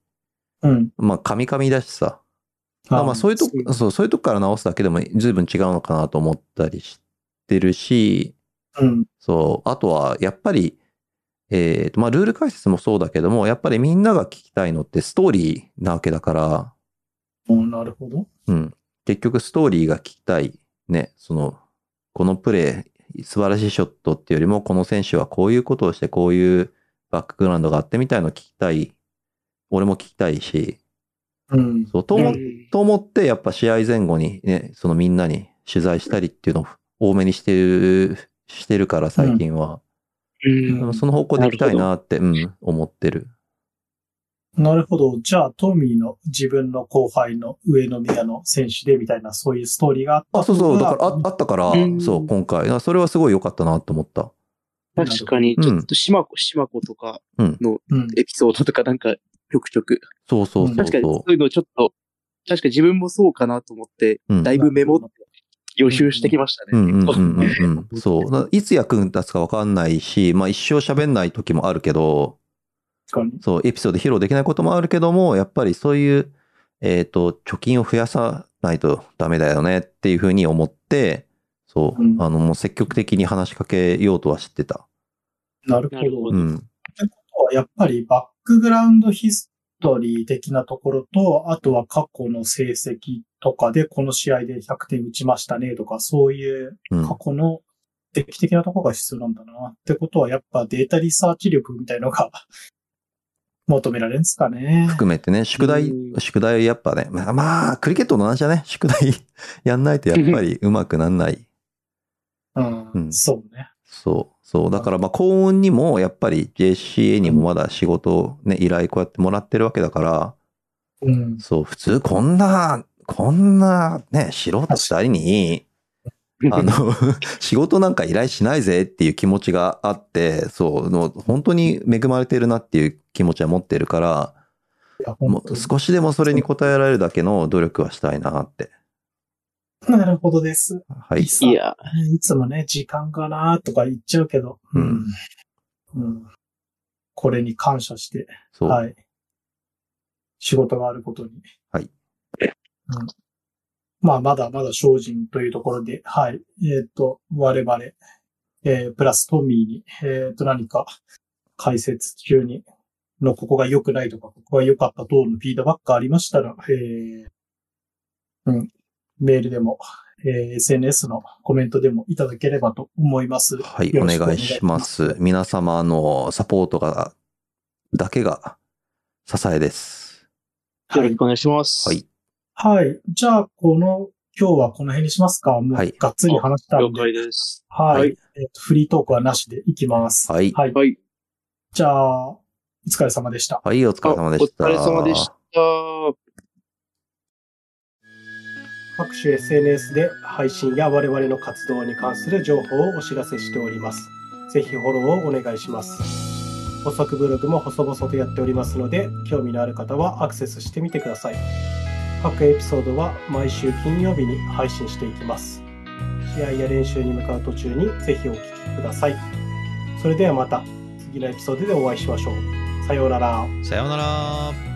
うん。まあ、カミカミだしさ。まあ、まあそういうとこ、そう、そういうとこから直すだけでも随分違うのかなと思ったりしてるし、うん。そう、あとは、やっぱり、えーと、まあ、ルール解説もそうだけども、やっぱりみんなが聞きたいのってストーリーなわけだから、うんなるほど。うん。結局ストーリーが聞きたい。ね、その、このプレー、素晴らしいショットっていうよりも、この選手はこういうことをして、こういうバックグラウンドがあってみたいのを聞きたい。俺も聞きたいし、うん。そう、とと思って、やっぱ試合前後にね、そのみんなに取材したりっていうのを多めにしてる、してるから最近は。うんその方向で行きたいなって、うん、思ってる。なるほど。じゃあ、トミーの自分の後輩の上の宮の選手でみたいな、そういうストーリーがあったあ、そうそう、だからああったからうん、そう、今回。それはすごい良かったなと思った。確かに、ちょっと島子、島子とかうん。エピソードとかなんか、ちょくちょく。そうそうそう確かに、そそういうのちょっと、確かに自分もそうかなと思って、う。うんだいぶメモって予習してきましたね。うんうんうん結構うんうん。そう。いつ役に立つかわかんないし、まあ一生喋んない時もあるけど。そう、エピソード披露できないこともあるけども、やっぱりそういう、えっ、と、貯金を増やさないとダメだよねっていうふうに思って、そう、うんあの、もう積極的に話しかけようとは知ってた。なるほど。なるほどうん。やっぱりバックグラウンドヒストリー的なところと、あとは過去の成績とかで、この試合で100点打ちましたねとか、そういううん過去の定期的なところが必要なんだな。ってことは、やっぱデータリサーチ力みたいのが 求められるんですかね。含めてね、宿題う、ん宿題やっぱね、まあ、まあ、クリケットの同じだね。宿題 やんないとやっぱり上手くなんない。うん、うんそうね。そう、そう。だからまあ、幸運にも、やっぱり JCA にもまだ仕事をね、依頼こうやってもらってるわけだから、うん。そう、普通こんな、こんなね、素人二人に、あの、仕事なんか依頼しないぜっていう気持ちがあって、そう、の本当に恵まれてるなっていう気持ちは持ってるから、もう少しでもそれに応えられるだけの努力はしたいなって。なるほどです。はい。いや、いつもね、時間かなとか言っちゃうけど、うんうんこれに感謝して。はい。仕事があることに。はい。うん、まあ、まだまだ精進というところで、はい。えっ、と、我々、えープラストミーに、えっ、と、何か解説中に、のここが良くないとか、ここが良かった等のフィードバックがありましたら、えーうん、メールでも、えー SNS のコメントでもいただければと思います。はい、お願いします。皆様のサポートが、だけが支えです。よろしくお願いします。はい。はい。じゃあ、この、今日はこの辺にしますかもうはい、がっつり話したんで。了解です。はい。はいえっと、フリートークはなしでいきます。はいはい。はい。じゃあ、お疲れ様でした。はい、お疲れ様でした。お疲れ様でした。各種 SNS で配信や我々の活動に関する情報をお知らせしております。ぜひフォローをお願いします。補足ブログも細々とやっておりますので、興味のある方はアクセスしてみてください。各エピソードは毎週金曜日に配信していきます。試合や練習に向かう途中にぜひお聞きください。それではまた次のエピソードでお会いしましょう。さようなら。さようなら。